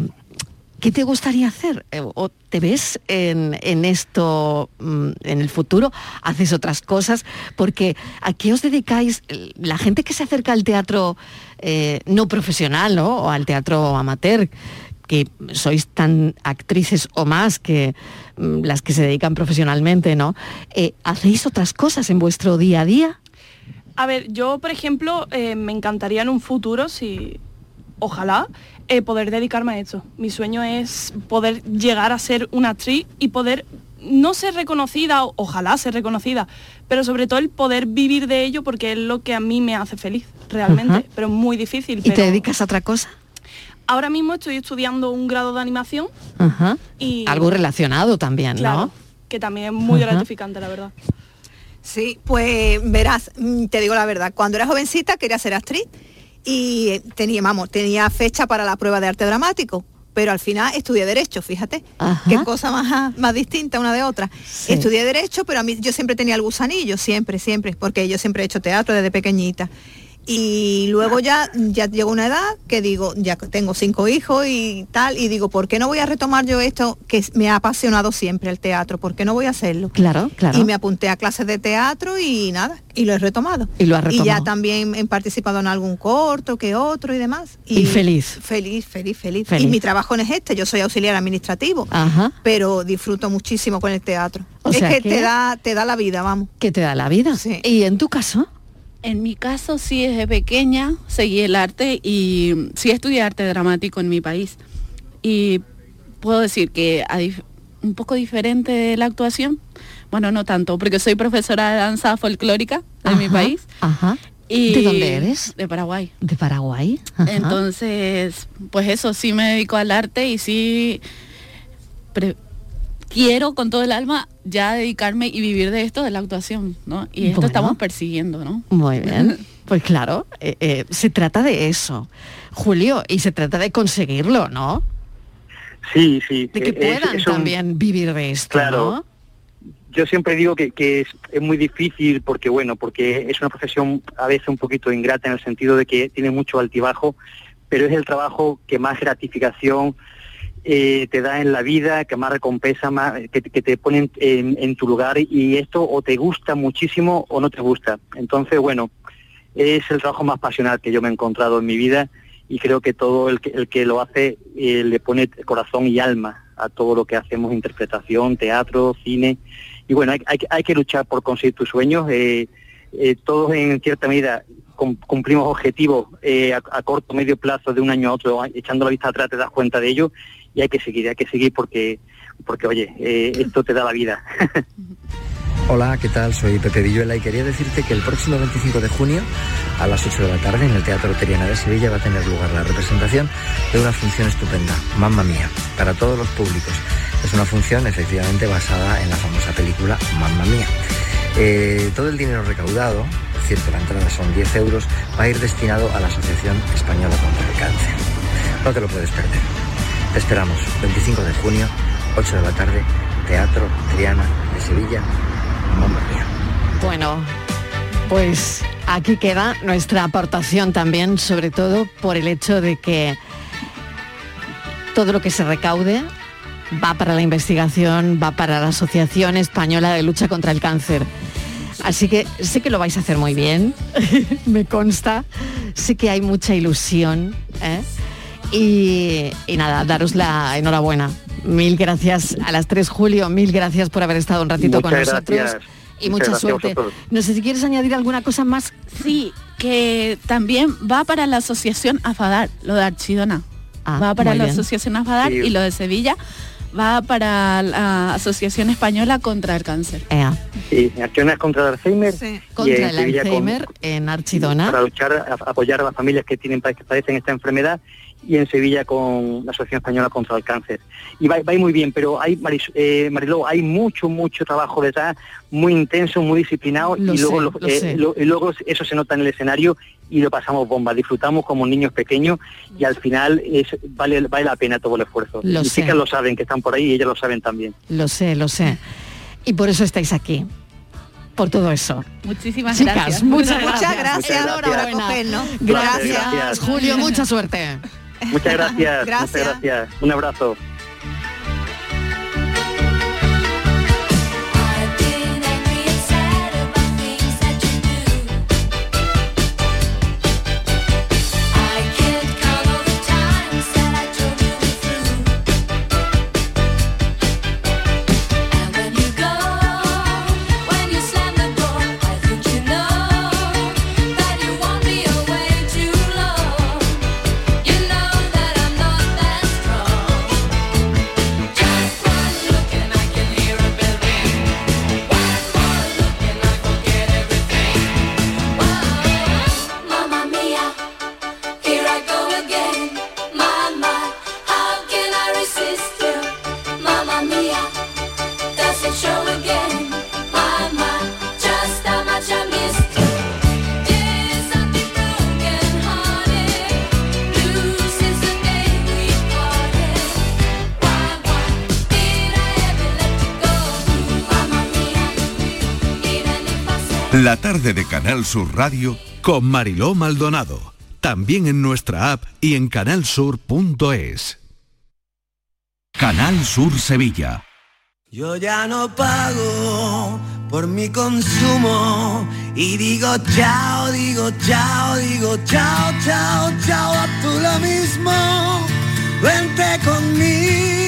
¿qué te gustaría hacer? Eh, ¿O te ves en, esto mm, en el futuro? ¿Haces otras cosas? Porque ¿a qué os dedicáis? La gente que se acerca al teatro eh, no profesional, ¿no? O al teatro amateur, que sois tan actrices o más que mm, las que se dedican profesionalmente, ¿no? Eh, ¿Hacéis otras cosas en vuestro día a día?
A ver, yo, por ejemplo, me encantaría en un futuro, si ojalá, eh, poder dedicarme a esto. Mi sueño es poder llegar a ser una actriz y poder no ser reconocida, o- ojalá ser reconocida, pero sobre todo el poder vivir de ello porque es lo que a mí me hace feliz, realmente, pero muy difícil.
¿Y
pero
te dedicas a otra cosa?
Ahora mismo estoy estudiando un grado de animación y...
Algo relacionado también,
Claro,
¿no?
que también es muy gratificante, la verdad.
Sí, pues verás, mm, te digo la verdad, cuando era jovencita quería ser actriz y tenía, vamos, tenía fecha para la prueba de arte dramático, pero al final estudié Derecho, fíjate, qué cosa más, más distinta una de otra. Estudié Derecho, pero a mí yo siempre tenía el gusanillo, siempre, siempre, porque yo siempre he hecho teatro desde pequeñita. Y luego ya, ya llegó una edad que digo, ya tengo cinco hijos y tal, y digo, ¿por qué no voy a retomar yo esto que me ha apasionado siempre el teatro? ¿Por qué no voy a hacerlo?
Claro, claro.
Y me apunté a clases de teatro y nada, y lo he retomado.
Y lo has
Y ya
retomado.
también he participado en algún corto que otro y demás.
Y feliz.
Feliz, feliz, feliz.
Feliz.
Y mi trabajo no es este, yo soy auxiliar administrativo,
Ajá.
pero disfruto muchísimo con el teatro.
O
es
sea
que,
que-
te da te da la vida, vamos.
Que te da la vida. ¿Y en tu caso?
En mi caso sí desde pequeña seguí el arte y sí estudié arte dramático en mi país. Y puedo decir que un poco diferente de la actuación, bueno, no tanto, porque soy profesora de danza folclórica de mi país.
Ajá.
Y
¿De dónde eres?
De Paraguay.
De Paraguay. Ajá.
Entonces, pues eso, sí me dedico al arte y sí quiero con todo el alma ya dedicarme y vivir de esto, de la actuación, ¿no? Y esto
Bueno.
estamos persiguiendo, ¿no?
Muy bien. Pues claro, eh, eh, se trata de eso, Julio, y se trata de conseguirlo, ¿no?
Sí, sí.
De que
eh, es-
puedan
es un-
también vivir de esto,
Claro.
¿no?
Yo siempre digo que, que es, es muy difícil porque, bueno, porque es una profesión a veces un poquito ingrata en el sentido de que tiene mucho altibajo, pero es el trabajo que más gratificación eh, te da en la vida, que más recompensa, más, que, que te ponen en, en tu lugar y esto o te gusta muchísimo o no te gusta. Entonces, bueno, es el trabajo más pasional que yo me he encontrado en mi vida y creo que todo el que, el que lo hace eh, le pone corazón y alma a todo lo que hacemos, interpretación, teatro, cine. Y bueno, hay, hay, hay que luchar por conseguir tus sueños. eh, eh, todos en cierta medida cum- cumplimos objetivos eh, a, a corto medio plazo de un año a otro, echando la vista atrás te das cuenta de ello y hay que seguir, hay que seguir porque, porque oye, eh, esto te da la vida.
Hola, ¿qué tal? Soy Pepe Villuela y quería decirte que el próximo 25 de junio a las 8 de la tarde en el Teatro Teriana de Sevilla va a tener lugar la representación de una función estupenda, Mamma Mía, para todos los públicos. Es una función efectivamente basada en la famosa película Mamma Mía. Eh, todo el dinero recaudado, por cierto, la entrada son 10 euros, va a ir destinado a la Asociación Española contra el Cáncer. No te lo puedes perder. Esperamos, 25 de junio, 8 de la tarde, Teatro Triana de Sevilla, Mamma.
Bueno, pues aquí queda nuestra aportación también, sobre todo por el hecho de que todo lo que se recaude va para la investigación, va para la Asociación Española de Lucha contra el Cáncer. Así que sé que lo vais a hacer muy bien, me consta, sé que hay mucha ilusión. ¿eh? Y, y nada, daros la enhorabuena. Mil gracias a las 3, Julio, mil gracias por haber estado un ratito con nosotros.
gracias.
Y
Muchas
mucha suerte. No sé si quieres añadir alguna cosa más.
Sí, que también va para la asociación AFADAR, lo de Archidona. va para
Ah,
la
bien.
asociación AFADAR
Sí.
y lo de Sevilla va para la Asociación Española contra el Cáncer.
Sí, acciones contra el Alzheimer. en
Contra el
Sevilla con-
Alzheimer en Archidona.
para luchar, a- apoyar a las familias que tienen que padecen esta enfermedad y en Sevilla con la Asociación Española contra el Cáncer. Y va, muy bien, pero hay, Maris- eh, Mariló, hay mucho, mucho trabajo detrás, muy intenso, muy disciplinado
Lo
y luego,
sé,
lo-
lo
eh,
sé.
lo- y luego eso se nota en el escenario y lo pasamos bomba, disfrutamos como niños pequeños y al final es, vale, vale la pena todo el esfuerzo.
Lo
Mis
sé.
chicas lo saben, que están por ahí y ellas lo saben también.
Lo sé, lo sé. Y por eso estáis aquí. Por todo eso.
Muchísimas
Chicas,
gracias.
muchas
Muchas
gracias.
Gracias,
Gracias. Julio, mucha suerte.
Muchas gracias,
Gracias.
muchas gracias. Un abrazo.
Canal Sur Radio
Con Mariló Maldonado. También en nuestra app y en canalsur.es.
Canal Sur Sevilla.
Yo ya no pago por mi consumo y digo chao, digo chao, digo chao, chao, chao, a tú lo mismo. Vente conmigo,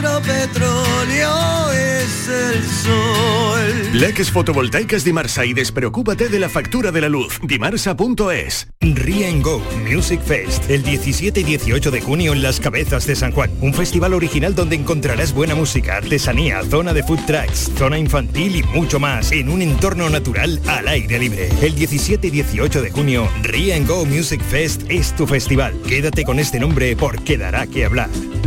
nuestro petróleo es el sol.
Leques fotovoltaicas Dimarsa y despreocúpate de la factura de la luz. Dimarsa.es.
Ria Go Music Fest, el 17 y 18 de junio en Las Cabezas de San Juan. Un festival original donde encontrarás buena música, artesanía, zona de food trucks, zona infantil y mucho más en un entorno natural al aire libre. El 17 y 18 de junio, Ria Go Music Fest es tu festival. Quédate con este nombre porque dará que hablar.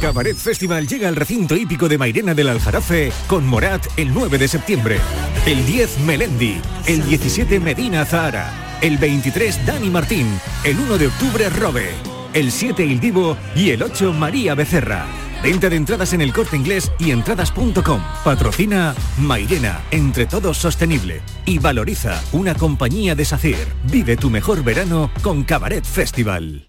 Cabaret Festival llega al recinto hípico de Mairena del Aljarafe con Morat el 9 de septiembre. El 10 Melendi. El 17 Medina Zahara. El 23 Dani Martín. El 1 de octubre Robe. El 7 Il Divo y el 8 María Becerra. Venta de entradas en el corte inglés y entradas.com. Patrocina Mairena, entre todos sostenible. Y valoriza una compañía de SACIR. Vive tu mejor verano con Cabaret Festival.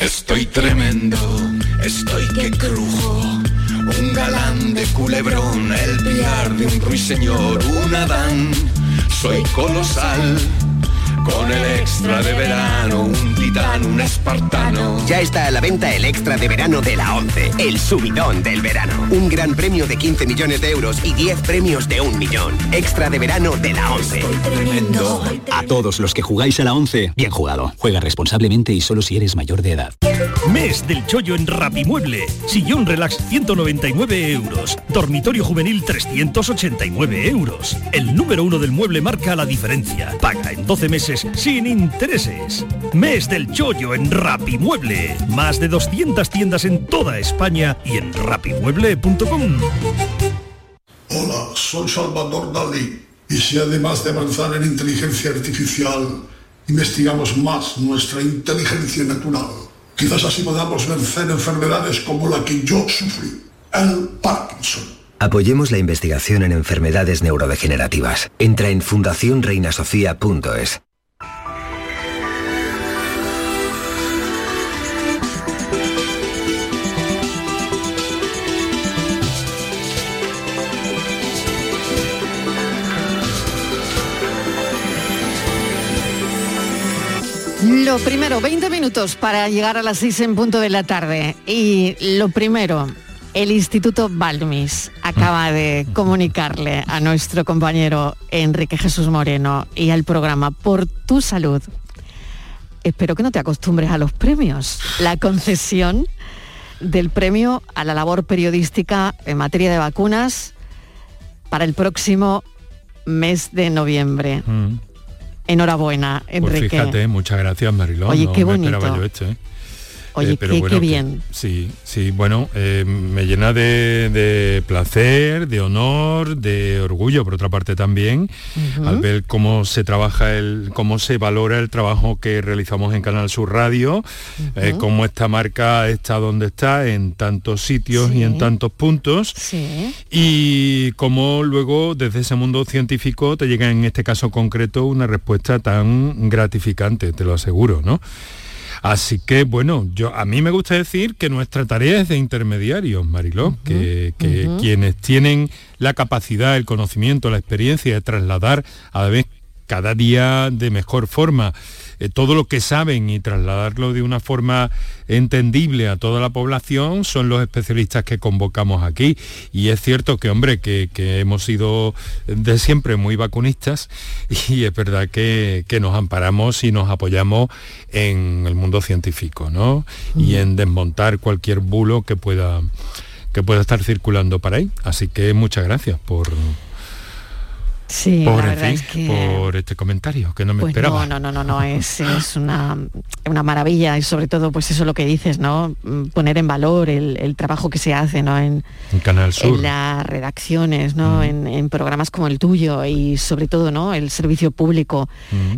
Estoy tremendo, estoy que crujo. Un galán de culebrón, el piar de un ruiseñor, un Adán. Soy colosal, con el extra de verano, titán, un espartano.
Ya está a la venta el extra de verano de la 11, el subidón del verano. Un gran premio de 15 millones de euros y 10 premios de un millón. Extra de verano de la 11.
A todos los que jugáis a la 11, bien jugado. Juega responsablemente y solo si eres mayor de edad.
Mes del chollo en Rapimueble. Sillón relax 199 euros. Dormitorio juvenil 389 euros. El número uno del mueble marca la diferencia. Paga en 12 meses sin intereses. Mes del chollo en Rapimueble. Más de 200 tiendas en toda España y en rapimueble.com.
Hola, soy Salvador Dalí. Y si además de avanzar en inteligencia artificial, investigamos más nuestra inteligencia natural, quizás así podamos vencer enfermedades como la que yo sufrí, el Parkinson.
Apoyemos la investigación en enfermedades neurodegenerativas. Entra en fundacionreinasofía.es.
Lo primero, 20 minutos para llegar a las 6 en punto de la tarde. Y lo primero, el Instituto Balmis acaba de comunicarle a nuestro compañero Enrique Jesús Moreno y al programa Por tu Salud. Espero que no te acostumbres a los premios. La concesión del premio a la labor periodística en materia de vacunas para el próximo mes de noviembre. Enhorabuena,
Pues
Enrique.
fíjate, muchas gracias Marilón.
Oye,
no
qué
me
bonito.
esperaba yo esto, ¿eh?
Oye,
Eh, pero
qué,
bueno,
qué
que-
bien.
Sí, sí, bueno, eh, me llena de, de placer, de honor, de orgullo, por otra parte también, al ver cómo se trabaja, el, cómo se valora el trabajo que realizamos en Canal Sur Radio, eh,
Ujú.
cómo esta marca está donde está, en tantos sitios y en tantos puntos,
Sí.
y cómo luego desde ese mundo científico te llega en este caso concreto una respuesta tan gratificante, te lo aseguro, ¿no? Así que bueno, yo a mí me gusta decir que nuestra tarea es de intermediarios, Mariló, que, quienes tienen la capacidad, el conocimiento, la experiencia de trasladar a la vez cada día de mejor forma eh, todo lo que saben y trasladarlo de una forma entendible a toda la población son los especialistas que convocamos aquí. Y es cierto que, hombre, que, que hemos sido de siempre muy vacunistas y es verdad que, que nos amparamos y nos apoyamos en el mundo científico, ¿no? Y en desmontar cualquier bulo que pueda que pueda estar circulando para ahí. Así que muchas gracias por,
Sí,
por,
la
en
verdad
fin,
es que...
por este comentario que no me
Pues
esperaba.
no, no, no, no, no, es, es una, una maravilla y sobre todo pues eso lo que dices, ¿no? Mm, Poner en valor el, el trabajo que se hace, ¿no? En,
En Canal Sur.
en las redacciones, ¿no? En, en programas como el tuyo y sobre todo, ¿no? El servicio público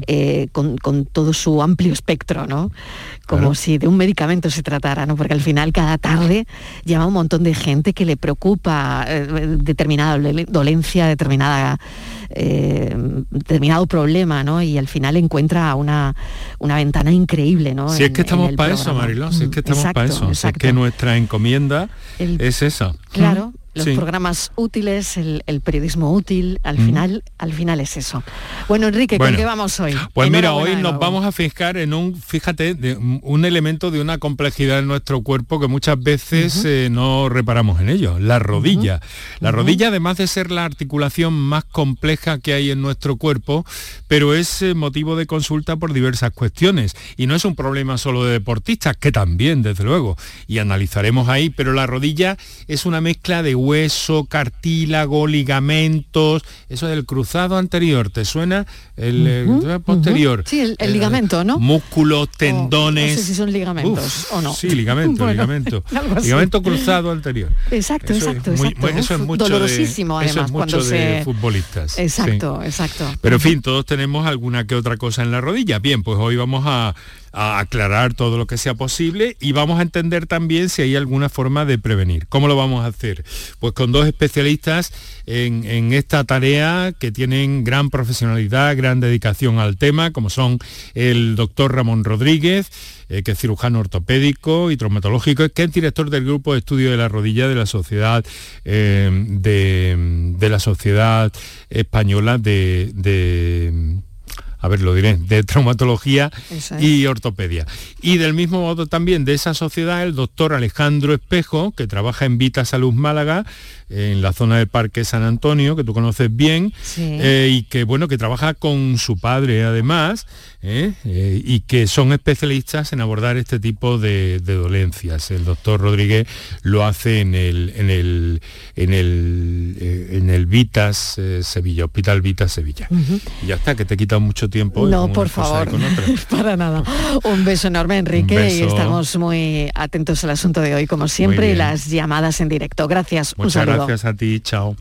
eh, con, con todo su amplio espectro, ¿no? Como
Claro.
si de un medicamento se tratara, ¿no? Porque al final cada tarde llama un montón de gente que le preocupa eh, determinada dole- dolencia, determinada eh, determinado problema, ¿no? Y al final encuentra una, una ventana increíble, ¿no?
Si es que estamos para eso. Mariló, si es que estamos para eso, si es que nuestra encomienda
El-
es esa.
Claro, los
sí.
programas útiles, el, el periodismo útil, al
Mm.
final, al final es eso. Bueno, Enrique, ¿con
Bueno,
qué vamos hoy?
Pues mira, hoy nos vamos a fijar en un, fíjate, de un un elemento de una complejidad en nuestro cuerpo que muchas veces eh, no reparamos en ello, la rodilla. La rodilla, además de ser la articulación más compleja que hay en nuestro cuerpo, pero es eh, motivo de consulta por diversas cuestiones. Y no es un problema solo de deportistas, que también, desde luego, y analizaremos ahí, pero la rodilla es una mezcla de hueso cartílago, ligamentos, eso del cruzado anterior, ¿te suena? El, eh, posterior.
Sí, el, el
Eh,
ligamento, ¿no?
Músculos,
No
tendones.
sé si son ligamentos
Uf,
o no.
Sí, ligamento,
Bueno,
ligamento. Ligamento cruzado anterior.
Exacto,
Eso es
exacto,
muy- eso es mucho de-
dolorosísimo,
eso es
además,
mucho
cuando
de
se...
futbolistas, sí.
Exacto, exacto.
Pero en fin, todos tenemos alguna que otra cosa en la rodilla. Bien, pues hoy vamos a, a aclarar todo lo que sea posible y vamos a entender también si hay alguna forma de prevenir. ¿Cómo lo vamos a hacer? Pues con dos especialistas en, esta tarea que tienen gran profesionalidad, gran dedicación al tema, como son el doctor Ramón Rodríguez, eh, que es cirujano ortopédico y traumatológico, que es director del grupo de estudio de la rodilla de la sociedad eh, de, de la sociedad española de a ver, lo diré, de traumatología
es.
y ortopedia. Y del mismo modo también de esa sociedad el doctor Alejandro Espejo, que trabaja en Vita Salud Málaga, en la zona del Parque San Antonio, que tú conoces bien,
Sí.
eh, y que bueno, que trabaja con su padre además, ¿eh? Eh, y que son especialistas en abordar este tipo de, de dolencias. El doctor Rodríguez lo hace en el, en el, en el, en el Vitas Sevilla, Hospital Vitas Sevilla. Y ya está, que te he quitado mucho tiempo.
No, por favor, para nada. Un beso enorme, Enrique, y estamos muy atentos al asunto de hoy, como siempre, y las llamadas en directo. Gracias, un saludo.
gracias a ti, chao.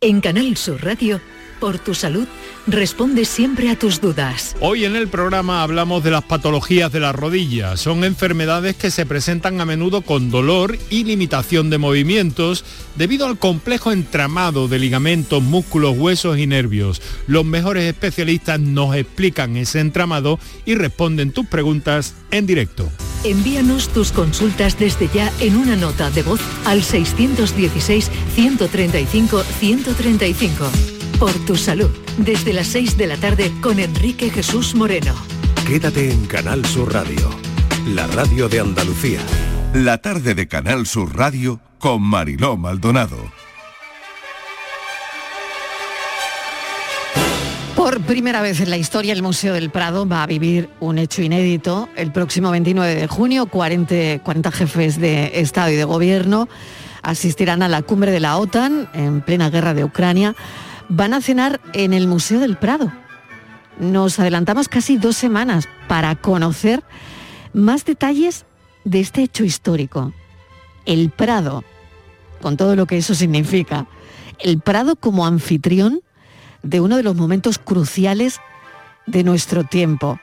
En Canal Sur Radio, por tu salud, responde siempre a tus dudas.
Hoy en el programa hablamos de las patologías de la rodilla. Son enfermedades que se presentan a menudo con dolor y limitación de movimientos debido al complejo entramado de ligamentos, músculos, huesos y nervios. Los mejores especialistas nos explican ese entramado y responden tus preguntas en directo.
Envíanos tus consultas desde ya en una nota de voz al 616-135-135. Por tu salud, desde las 6 de la tarde con Enrique Jesús Moreno.
Quédate en Canal Sur Radio, la radio de Andalucía. La tarde de Canal Sur Radio con Mariló Maldonado.
Por primera vez en la historia, el Museo del Prado va a vivir un hecho inédito. El próximo 29 de junio, 40, 40 jefes de Estado y de Gobierno asistirán a la cumbre de la OTAN en plena guerra de Ucrania. Van a cenar en el Museo del Prado. Nos adelantamos casi dos semanas para conocer más detalles de este hecho histórico. El Prado, con todo lo que eso significa. El Prado como anfitrión de uno de los momentos cruciales de nuestro tiempo.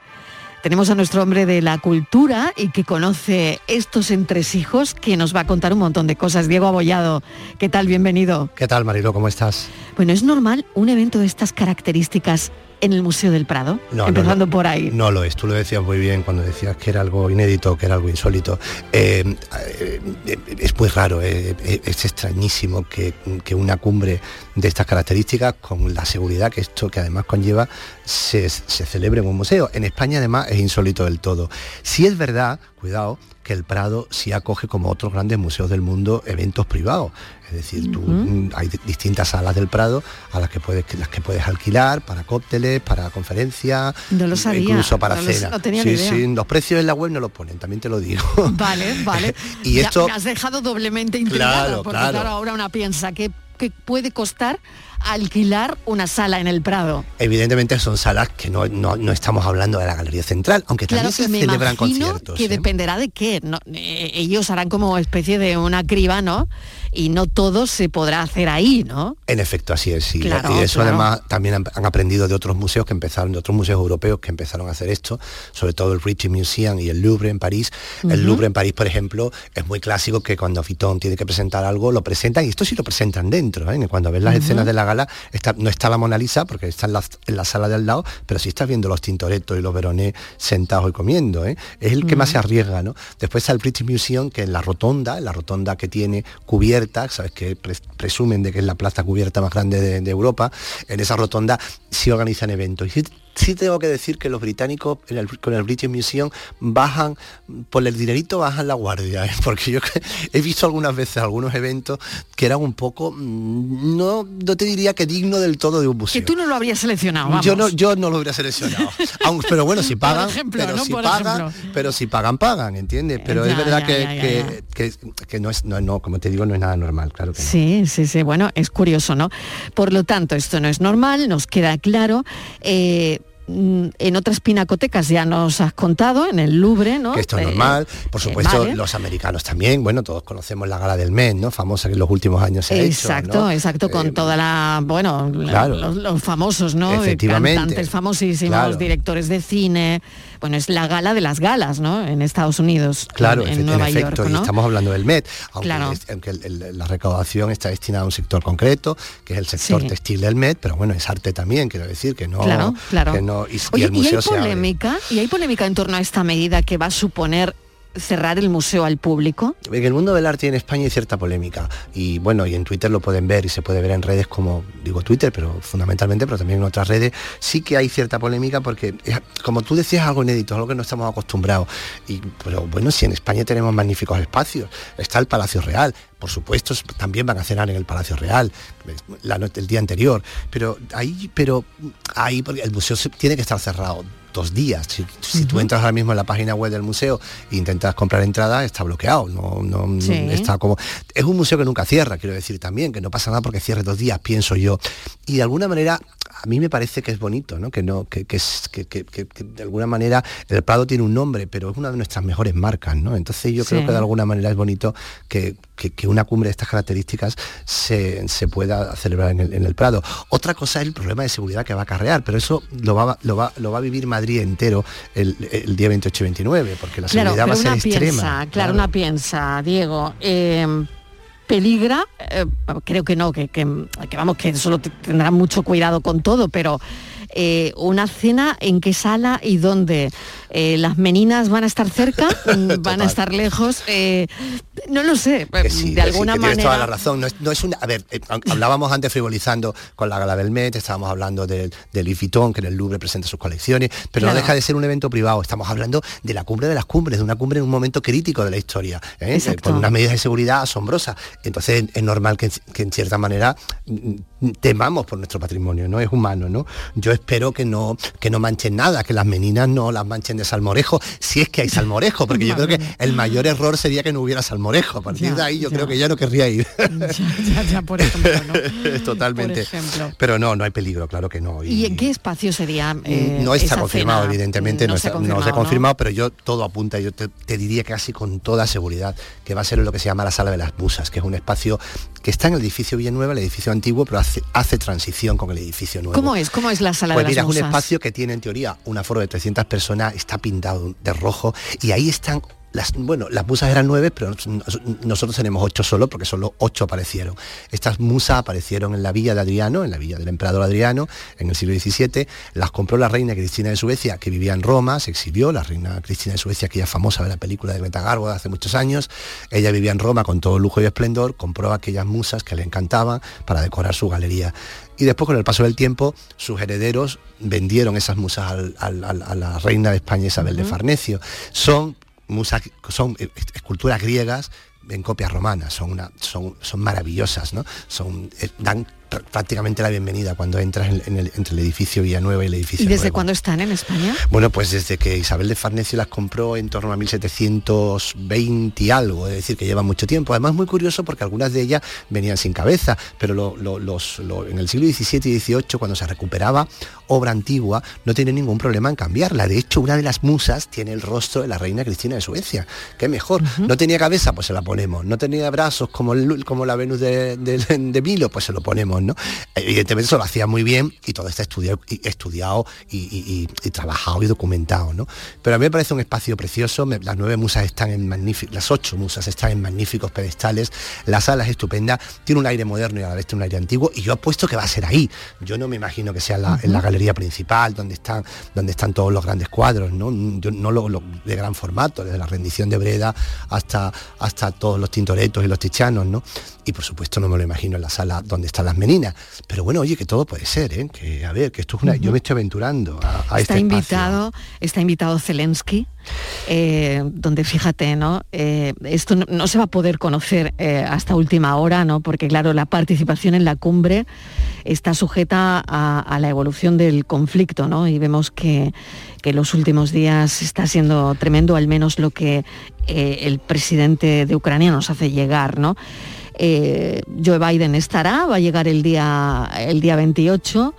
Tenemos a nuestro hombre de la cultura y que conoce estos entresijos, que nos va a contar un montón de cosas. Diego Abollado, ¿qué tal? Bienvenido.
¿Qué tal, Marilo? ¿Cómo estás?
Bueno, ¿es normal un evento de estas características en el Museo del Prado?
No,
Empezando
no.
por ahí.
No lo es, tú lo decías muy bien cuando decías que era algo inédito, que era algo insólito. Eh, eh, es muy raro, eh, eh, es extrañísimo que, que una cumbre de estas características, con la seguridad que esto que además conlleva, se, se celebre en un museo. En España además es insólito del todo. Si es verdad, cuidado, que el Prado sí acoge como otros grandes museos del mundo eventos privados. Es decir, tú, mm, hay di- distintas salas del Prado a las que puedes las que puedes alquilar para cócteles, para conferencias,
No lo sabía,
incluso para
no lo-
cena.
no tenía
sí,
ni idea.
sí, los precios en la web no los ponen, también te lo digo.
Vale, vale.
Y
Ya
esto-
me has dejado doblemente intrigada,
Claro,
porque
claro.
claro, ahora una piensa que, que puede costar alquilar una sala en el Prado.
Evidentemente son salas que no, no, no estamos hablando de la Galería Central, aunque
Claro,
también se celebran conciertos.
que
¿eh?
dependerá de qué. ¿no? Eh, ellos harán como especie de una criba, ¿no? Y no todo se podrá hacer ahí, ¿no?
En efecto, así es. sí.
Claro,
y eso
claro.
además también han, han aprendido de otros museos que empezaron, de otros museos europeos que empezaron a hacer esto, sobre todo el Ritchie Museum y el Louvre en París. El. Louvre en París, por ejemplo, es muy clásico que cuando Fitón tiene que presentar algo, lo presentan, y esto sí lo presentan dentro. ¿eh? Cuando ves las escenas de la gala, está- no está la Mona Lisa, porque está en la, en la sala de al lado, pero sí estás viendo los Tintoretto y los Veronés sentados y comiendo. ¿eh? Es el que más se arriesga. ¿no? Después está el British Museum, que en la rotonda, en la rotonda que tiene cubierta, sabes que pre- presumen de que es la plaza cubierta más grande de, Europa, en esa rotonda sí organizan eventos. Sí sí tengo que decir que los británicos en el- con el British Museum bajan, por el dinerito bajan la guardia, ¿eh? porque yo he visto algunas veces algunos eventos que eran un poco, mm, no, no te diría que digno del todo de un museo.
Que tú no lo habrías seleccionado, vamos.
Yo no, yo no lo hubiera seleccionado. Pero bueno, si pagan,
ejemplo,
pero
¿no?
si pagan,
ejemplo.
pero si pagan, pagan, ¿entiendes? Pero
Ya,
es verdad
ya,
que,
ya,
que, que- que no es, no, no, como te digo, no es nada normal, claro que no.
Sí, sí, sí, bueno, es curioso, ¿no? Por lo tanto, esto no es normal, nos queda claro. Eh, en otras pinacotecas ya nos has contado, en el Louvre, ¿no?
que esto es
Eh,
normal. Por
eh,
supuesto, los americanos también. Bueno, todos conocemos la gala del Met, ¿no? Famosa que en los últimos años se ha hecho.
Exacto,
¿no?
exacto, con toda la, bueno, la-
claro.
los, los famosos, ¿no?
Efectivamente.
Cantantes famosísimos,
Claro.
directores de cine. Bueno, es la gala de las galas, ¿no? En Estados Unidos,
Claro,
en,
efe-
en
en
Nueva
efecto,
York,
y estamos hablando del Met, aunque,
Claro.
es- aunque el- el- la recaudación está destinada a un sector concreto, que es el sector
Sí.
textil del Met, pero bueno, es arte también, quiero decir, que no...
Claro, claro.
que no- y,
Oye, hay
museo
polémica, y hay polémica en torno a esta medida que va a suponer cerrar el museo al público.
En el mundo del arte en España hay cierta polémica. Y bueno, y en Twitter lo pueden ver y se puede ver en redes como, digo Twitter, pero fundamentalmente, pero también en otras redes, sí que hay cierta polémica porque, es- como tú decías, algo inédito, algo que no estamos acostumbrados. Y, pero bueno, si en España tenemos magníficos espacios, está el Palacio Real, por supuesto, también van a cenar en el Palacio Real la noche, el día anterior, pero ahí, pero ahí, porque el museo se- tiene que estar cerrado dos días. Si, si tú entras ahora mismo en la página web del museo e intentas comprar entrada, está bloqueado. No, no, no
Sí.
está como. Es un museo que nunca cierra, quiero decir también, que no pasa nada porque cierre dos días, pienso yo. Y de alguna manera, a mí me parece que es bonito, ¿no? Que no, que, que, es- que- de alguna manera el Prado tiene un nombre, pero es una de nuestras mejores marcas, ¿no? Entonces yo creo
Sí.
que de alguna manera es bonito que, una cumbre de estas características se, se pueda celebrar en el, en el Prado. Otra cosa es el problema de seguridad que va a acarrear, pero eso lo va, lo va, lo va a vivir Madrid entero el, el día 28 y 29, porque la
Claro,
seguridad
pero
va a ser extrema.
piensa, claro, una piensa, Diego. eh, peligra, eh, creo que no, que, que- que vamos, que solo te- tendrán mucho cuidado con todo, pero eh, una cena en qué sala y dónde. Eh, las meninas van a estar cerca, Mm, van a estar lejos, eh, no lo sé,
Que sí,
de
sí,
alguna
que tienes
manera.
toda la razón. No es, no es una. A ver, hablábamos antes frivolizando con la gala del Met, estábamos hablando del, Louis Vuitton, que en el Louvre presenta sus colecciones, pero
Claro.
no deja de ser un evento privado. Estamos hablando de la cumbre de las cumbres, de una cumbre en un momento crítico de la historia, con unas medidas de seguridad asombrosas. Entonces es normal que, en- que en cierta manera mm, temamos por nuestro patrimonio, ¿no? Es humano, ¿no? Yo espero que no, que no manchen nada, que las meninas no las manchen de salmorejo, si es que hay salmorejo, porque yo creo que el mayor error sería que no hubiera salmorejo. A partir
Ya,
de ahí yo
ya.
creo que ya no querría ir.
Ya, ya, por ejemplo, ¿no?
Totalmente.
Por.
Pero no, no hay peligro, claro que no.
¿Y en qué espacio sería? eh,
no está
esa
confirmado,
cena?
evidentemente, no,
se ha
está- no se ha
confirmado,
confirmado, pero yo todo apunta, yo te, te diría casi con toda seguridad que va a ser lo que se llama la Sala de las Musas, que es un espacio que está en el edificio Villanueva, el edificio antiguo, pero hace, hace transición con el edificio nuevo.
¿Cómo es? ¿Cómo es la sala
Pues
de
mira,
las
es un espacio que tiene en teoría un aforo de 300 personas, está pintado de rojo y ahí están las, bueno, las musas eran nueve, pero nos- nosotros tenemos ocho solo porque solo ocho aparecieron. Estas musas aparecieron en la villa de Adriano, en la villa del emperador Adriano, en el siglo XVII. Las compró la reina Cristina de Suecia, que vivía en Roma, se exilió, la reina Cristina de Suecia, es famosa de la película de Metagarbo de hace muchos años. Ella vivía en Roma con todo lujo y esplendor, compró aquellas musas que le encantaban para decorar su galería. Y después, con el paso del tiempo, sus herederos vendieron esas musas al- al- al- a la reina de España Isabel de Farnesio. Son musas, son eh, esculturas griegas en copias romanas, son, una, son, son maravillosas, ¿no? Son, eh, dan prácticamente la bienvenida cuando entras en, en el- entre el edificio Villanueva y el edificio
¿Y desde
Nuevo.
cuándo están en España?
Bueno, pues desde que Isabel de Farnesio las compró en torno a 1720 y algo, es decir, que lleva mucho tiempo. Además, muy curioso porque algunas de ellas venían sin cabeza, pero lo- lo- los, lo- en el siglo XVII y XVIII, cuando se recuperaba obra antigua, no tiene ningún problema en cambiarla. De hecho, una de las musas tiene el rostro de la reina Cristina de Suecia. ¿Qué mejor? No tenía cabeza, pues se la ponemos. No tenía brazos como, el- como la Venus de, de- de Milo, pues se lo ponemos, ¿no? Evidentemente eso lo hacía muy bien y todo está estudiado y, estudiado y, y- y- y trabajado y documentado, ¿no? Pero a mí me parece un espacio precioso. me- las nueve musas están en magníficos, las ocho musas están en magníficos pedestales. La sala es estupenda, tiene un aire moderno y a la vez tiene un aire antiguo. Y yo apuesto que va a ser ahí. Yo no me imagino que sea en la, en la galería principal, donde están, donde están todos los grandes cuadros, ¿no? Yo no lo, lo- de gran formato, desde la rendición de Breda hasta, hasta todos los tintoretos y los tichanos, ¿no? Y por supuesto no me lo imagino en la sala donde están las femenina. Pero bueno, oye, que todo puede ser, ¿eh? Que a ver, que esto es una. Yo me estoy aventurando a, a
está
este espacio.
invitado, está invitado Zelensky, eh, donde fíjate, ¿no? Eh, esto no, no se va a poder conocer eh, hasta última hora, ¿no? Porque claro, la participación en la cumbre está sujeta a, a la evolución del conflicto, ¿no? Y vemos que, que los últimos días está siendo tremendo, al menos lo que el presidente de Ucrania nos hace llegar, ¿no? Eh, Joe Biden estará, va a llegar el día, el día 28.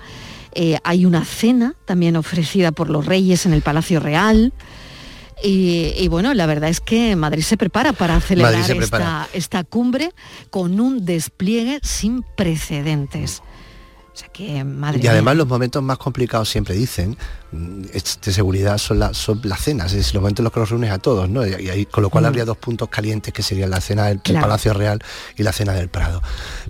Eh, hay una cena también ofrecida por los reyes en el Palacio Real. Y, y bueno, la verdad es que Madrid se prepara para celebrar
prepara.
esta, esta cumbre con un despliegue sin precedentes. O sea que, madre
Y además
mía.
los momentos más complicados siempre dicen de seguridad son, la- son las cenas, es los momentos en los que los reúnes a todos, ¿no? Y, ahí, con lo cual
Mm.
habría dos puntos calientes que serían la cena del,
Claro.
Palacio Real y la cena del Prado.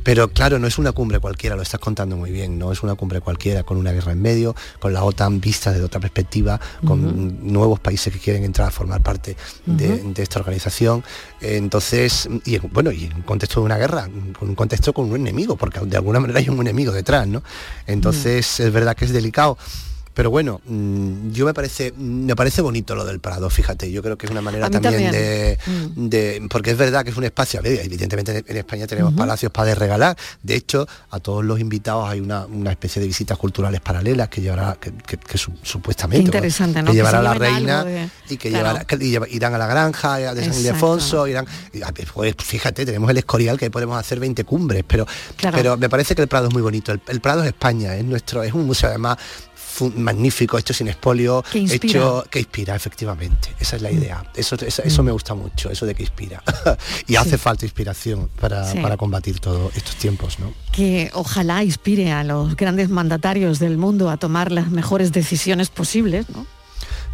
Pero claro, no es una cumbre cualquiera, lo estás contando muy bien, no es una cumbre cualquiera, con una guerra en medio, con la OTAN vista desde otra perspectiva, con nuevos países que quieren entrar a formar parte de, esta organización. Entonces, y en- bueno, y en un contexto de una guerra, con un contexto con un enemigo, porque de alguna manera hay un enemigo detrás, ¿no? Entonces, es verdad que es delicado. Pero bueno, mm, yo me parece, me parece bonito lo del Prado, fíjate, yo creo que es una manera también,
también.
De,
Mm.
de- porque es verdad que es un espacio, evidentemente en España tenemos palacios para regalar, de hecho, a todos los invitados hay una, una especie de visitas culturales paralelas que llevará, que, que- que su- supuestamente,
interesante, ¿no?
que
Que
llevará
se
la reina
de-
y que,
claro.
llevará, que lleva- irán a la granja de San. Ildefonso, irán, y, a ver, pues fíjate, tenemos el Escorial que podemos hacer 20 cumbres, pero,
Claro.
pero me parece que el Prado es muy bonito, el, el Prado es España, es nuestro, es un museo además magnífico, hecho sin espolio,
Que inspira. Mm.
hecho que inspira, efectivamente. Esa es la idea. Eso, eso, eso me gusta mucho, eso de que inspira. y hace falta inspiración para,
Sí.
para combatir todos estos tiempos, ¿no?
que ojalá inspire a los grandes mandatarios del mundo a tomar las mejores decisiones posibles, ¿no?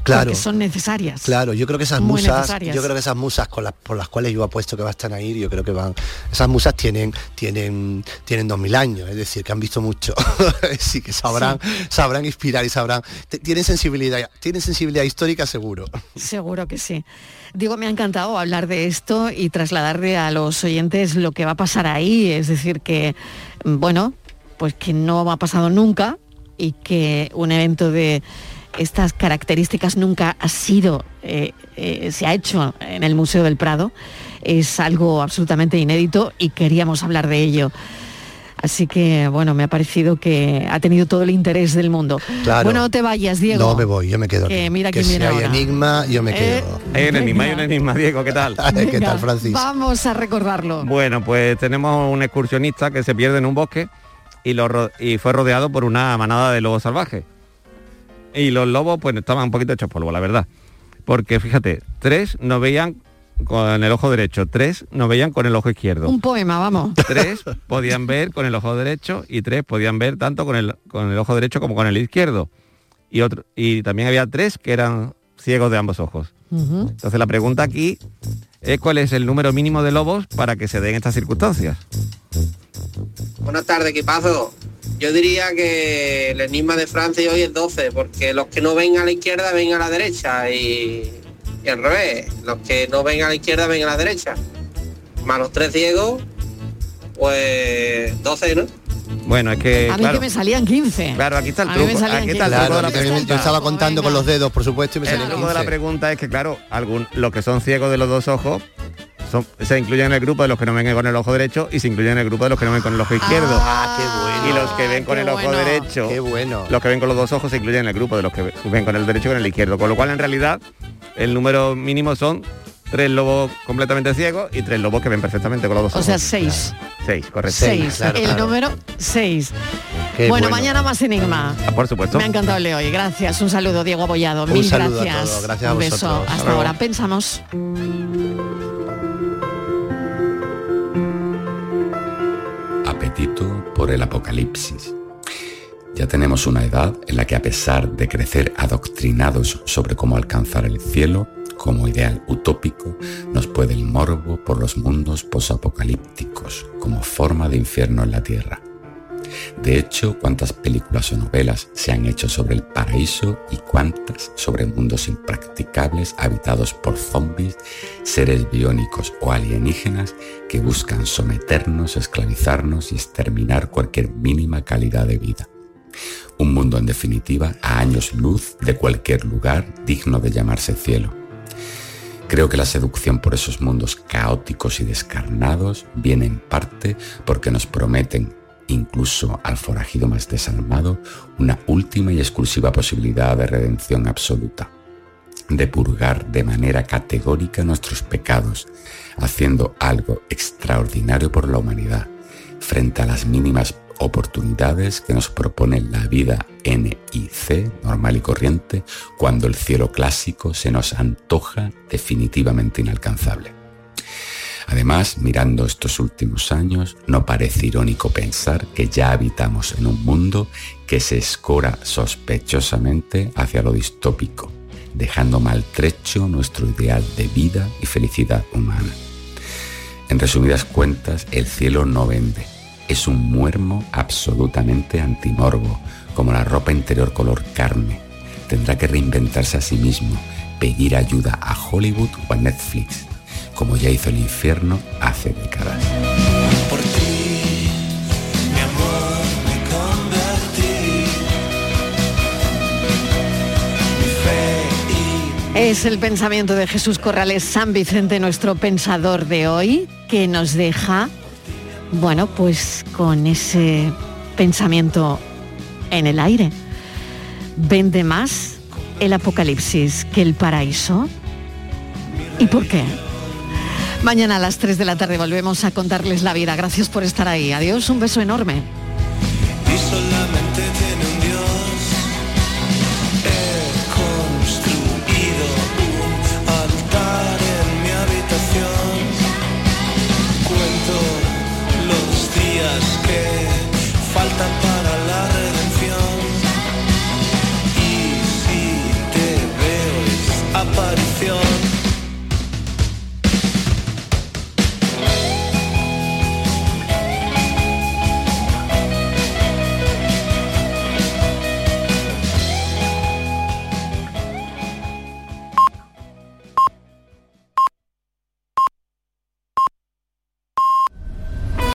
Claro.
Porque son necesarias.
Claro, yo creo que esas musas, yo creo que esas musas con las, por las cuales yo apuesto que van a ir, yo creo que van, esas musas tienen, tienen, tienen dos mil años, es decir, que han visto mucho, sí que sabrán, sabrán inspirar y sabrán, tienen sensibilidad, tienen sensibilidad histórica seguro.
Seguro que sí. Digo, me ha encantado hablar de esto y trasladarle a los oyentes lo que va a pasar ahí. Es decir, que, bueno, pues que no ha pasado nunca y que un evento de estas características nunca ha sido, eh, eh, se ha hecho en el Museo del Prado. Es algo absolutamente inédito y queríamos hablar de ello. Así que, bueno, me ha parecido que ha tenido todo el interés del mundo.
Claro.
Bueno, no te vayas, Diego.
No me voy, yo me quedo
Que
aquí.
mira
que
quién
si
viene
hay
ahora.
enigma, yo me
Eh,
quedo.
Hay un enigma, hay un enigma, Diego, ¿qué tal?
¿Qué
Venga,
tal, Francis?
Vamos a recordarlo.
Bueno, pues tenemos un excursionista que se pierde en un bosque y, lo y fue rodeado por una manada de lobos salvajes. Y los lobos pues estaban un poquito hechos polvo, la verdad. Porque fíjate, tres no veían con el ojo derecho, tres no veían con el ojo izquierdo.
Un poema, vamos.
Tres podían ver con el ojo derecho y tres podían ver tanto con el, con el ojo derecho como con el izquierdo. Y, otro, y también había tres que eran ciegos de ambos ojos. Entonces la pregunta aquí es cuál es el número mínimo de lobos para que se den estas circunstancias.
Buenas tardes, equipazo. Yo diría que el enigma de Francia hoy es 12, porque los que no ven a la izquierda ven a la derecha y, y al revés. Los que no ven a la izquierda ven a la derecha. Más los tres ciegos, pues 12, ¿no?
Bueno, es que
a mí
claro,
que me salían 15.
claro, aquí está el
A mí me
truco. Aquí está el
15.
truco de la
yo estaba contando con los dedos, por supuesto, y me
El
salían
truco de la
15.
pregunta es que, claro, algún, los que son ciegos de los dos ojos son- se incluyen en el grupo de los que no ven con el ojo derecho y se incluyen en el grupo de los que no ven con el ojo izquierdo.
Ah, qué bueno.
Y los que ven con
qué
el ojo
bueno.
derecho,
Qué bueno.
los que ven con los dos ojos se incluyen en el grupo de los que ven con el derecho y con el izquierdo. Con lo cual, en realidad, el número mínimo son tres lobos completamente ciegos y tres lobos que ven perfectamente con los dos
O
ojos.
sea, seis.
Seis, correcto.
Seis. el número 6.
Qué
Bueno,
bueno.
mañana más enigma.
Ah, Por supuesto.
Me ha encantado el de hoy. Gracias. Un saludo, Diego Abollado.
Un
Mil
saludo a
gracias.
todos. Gracias a
Un beso.
vosotros. Hasta
ahora. Pensamos.
El apocalipsis. Ya tenemos una edad en la que a pesar de crecer adoctrinados sobre cómo alcanzar el cielo, como ideal utópico, nos puede el morbo por los mundos posapocalípticos como forma de infierno en la tierra. De hecho, cuántas películas o novelas se han hecho sobre el paraíso y cuántas sobre mundos impracticables habitados por zombies, seres biónicos o alienígenas que buscan someternos, esclavizarnos y exterminar cualquier mínima calidad de vida. Un mundo en definitiva a años luz de cualquier lugar digno de llamarse cielo. Creo que la seducción por esos mundos caóticos y descarnados viene en parte porque nos prometen, incluso al forajido más desarmado, una última y exclusiva posibilidad de redención absoluta, de purgar de manera categórica nuestros pecados, haciendo algo extraordinario por la humanidad, frente a las mínimas oportunidades que nos propone la vida N y C, normal y corriente, cuando el cielo clásico se nos antoja definitivamente inalcanzable. Además, mirando estos últimos años, no parece irónico pensar que ya habitamos en un mundo que se escora sospechosamente hacia lo distópico, dejando maltrecho nuestro ideal de vida y felicidad humana. En resumidas cuentas, el cielo no vende, es un muermo absolutamente antimorbo, como la ropa interior color carne. Tendrá que reinventarse a sí mismo, pedir ayuda a Hollywood o a Netflix, como ya hizo el infierno hace décadas.
Por ti, mi amor, me convertí. Mi fe y
Es el pensamiento de Jesús Corrales San Vicente, nuestro pensador de hoy, que nos deja, bueno, pues con ese pensamiento en el aire. ¿Vende más el apocalipsis que el paraíso? ¿Y por qué? Mañana a las 3 de la tarde volvemos a contarles la vida. Gracias por estar ahí. Adiós, un beso enorme.
Y solamente tiene un Dios. He construido un altar en mi habitación. Cuento los días que faltan para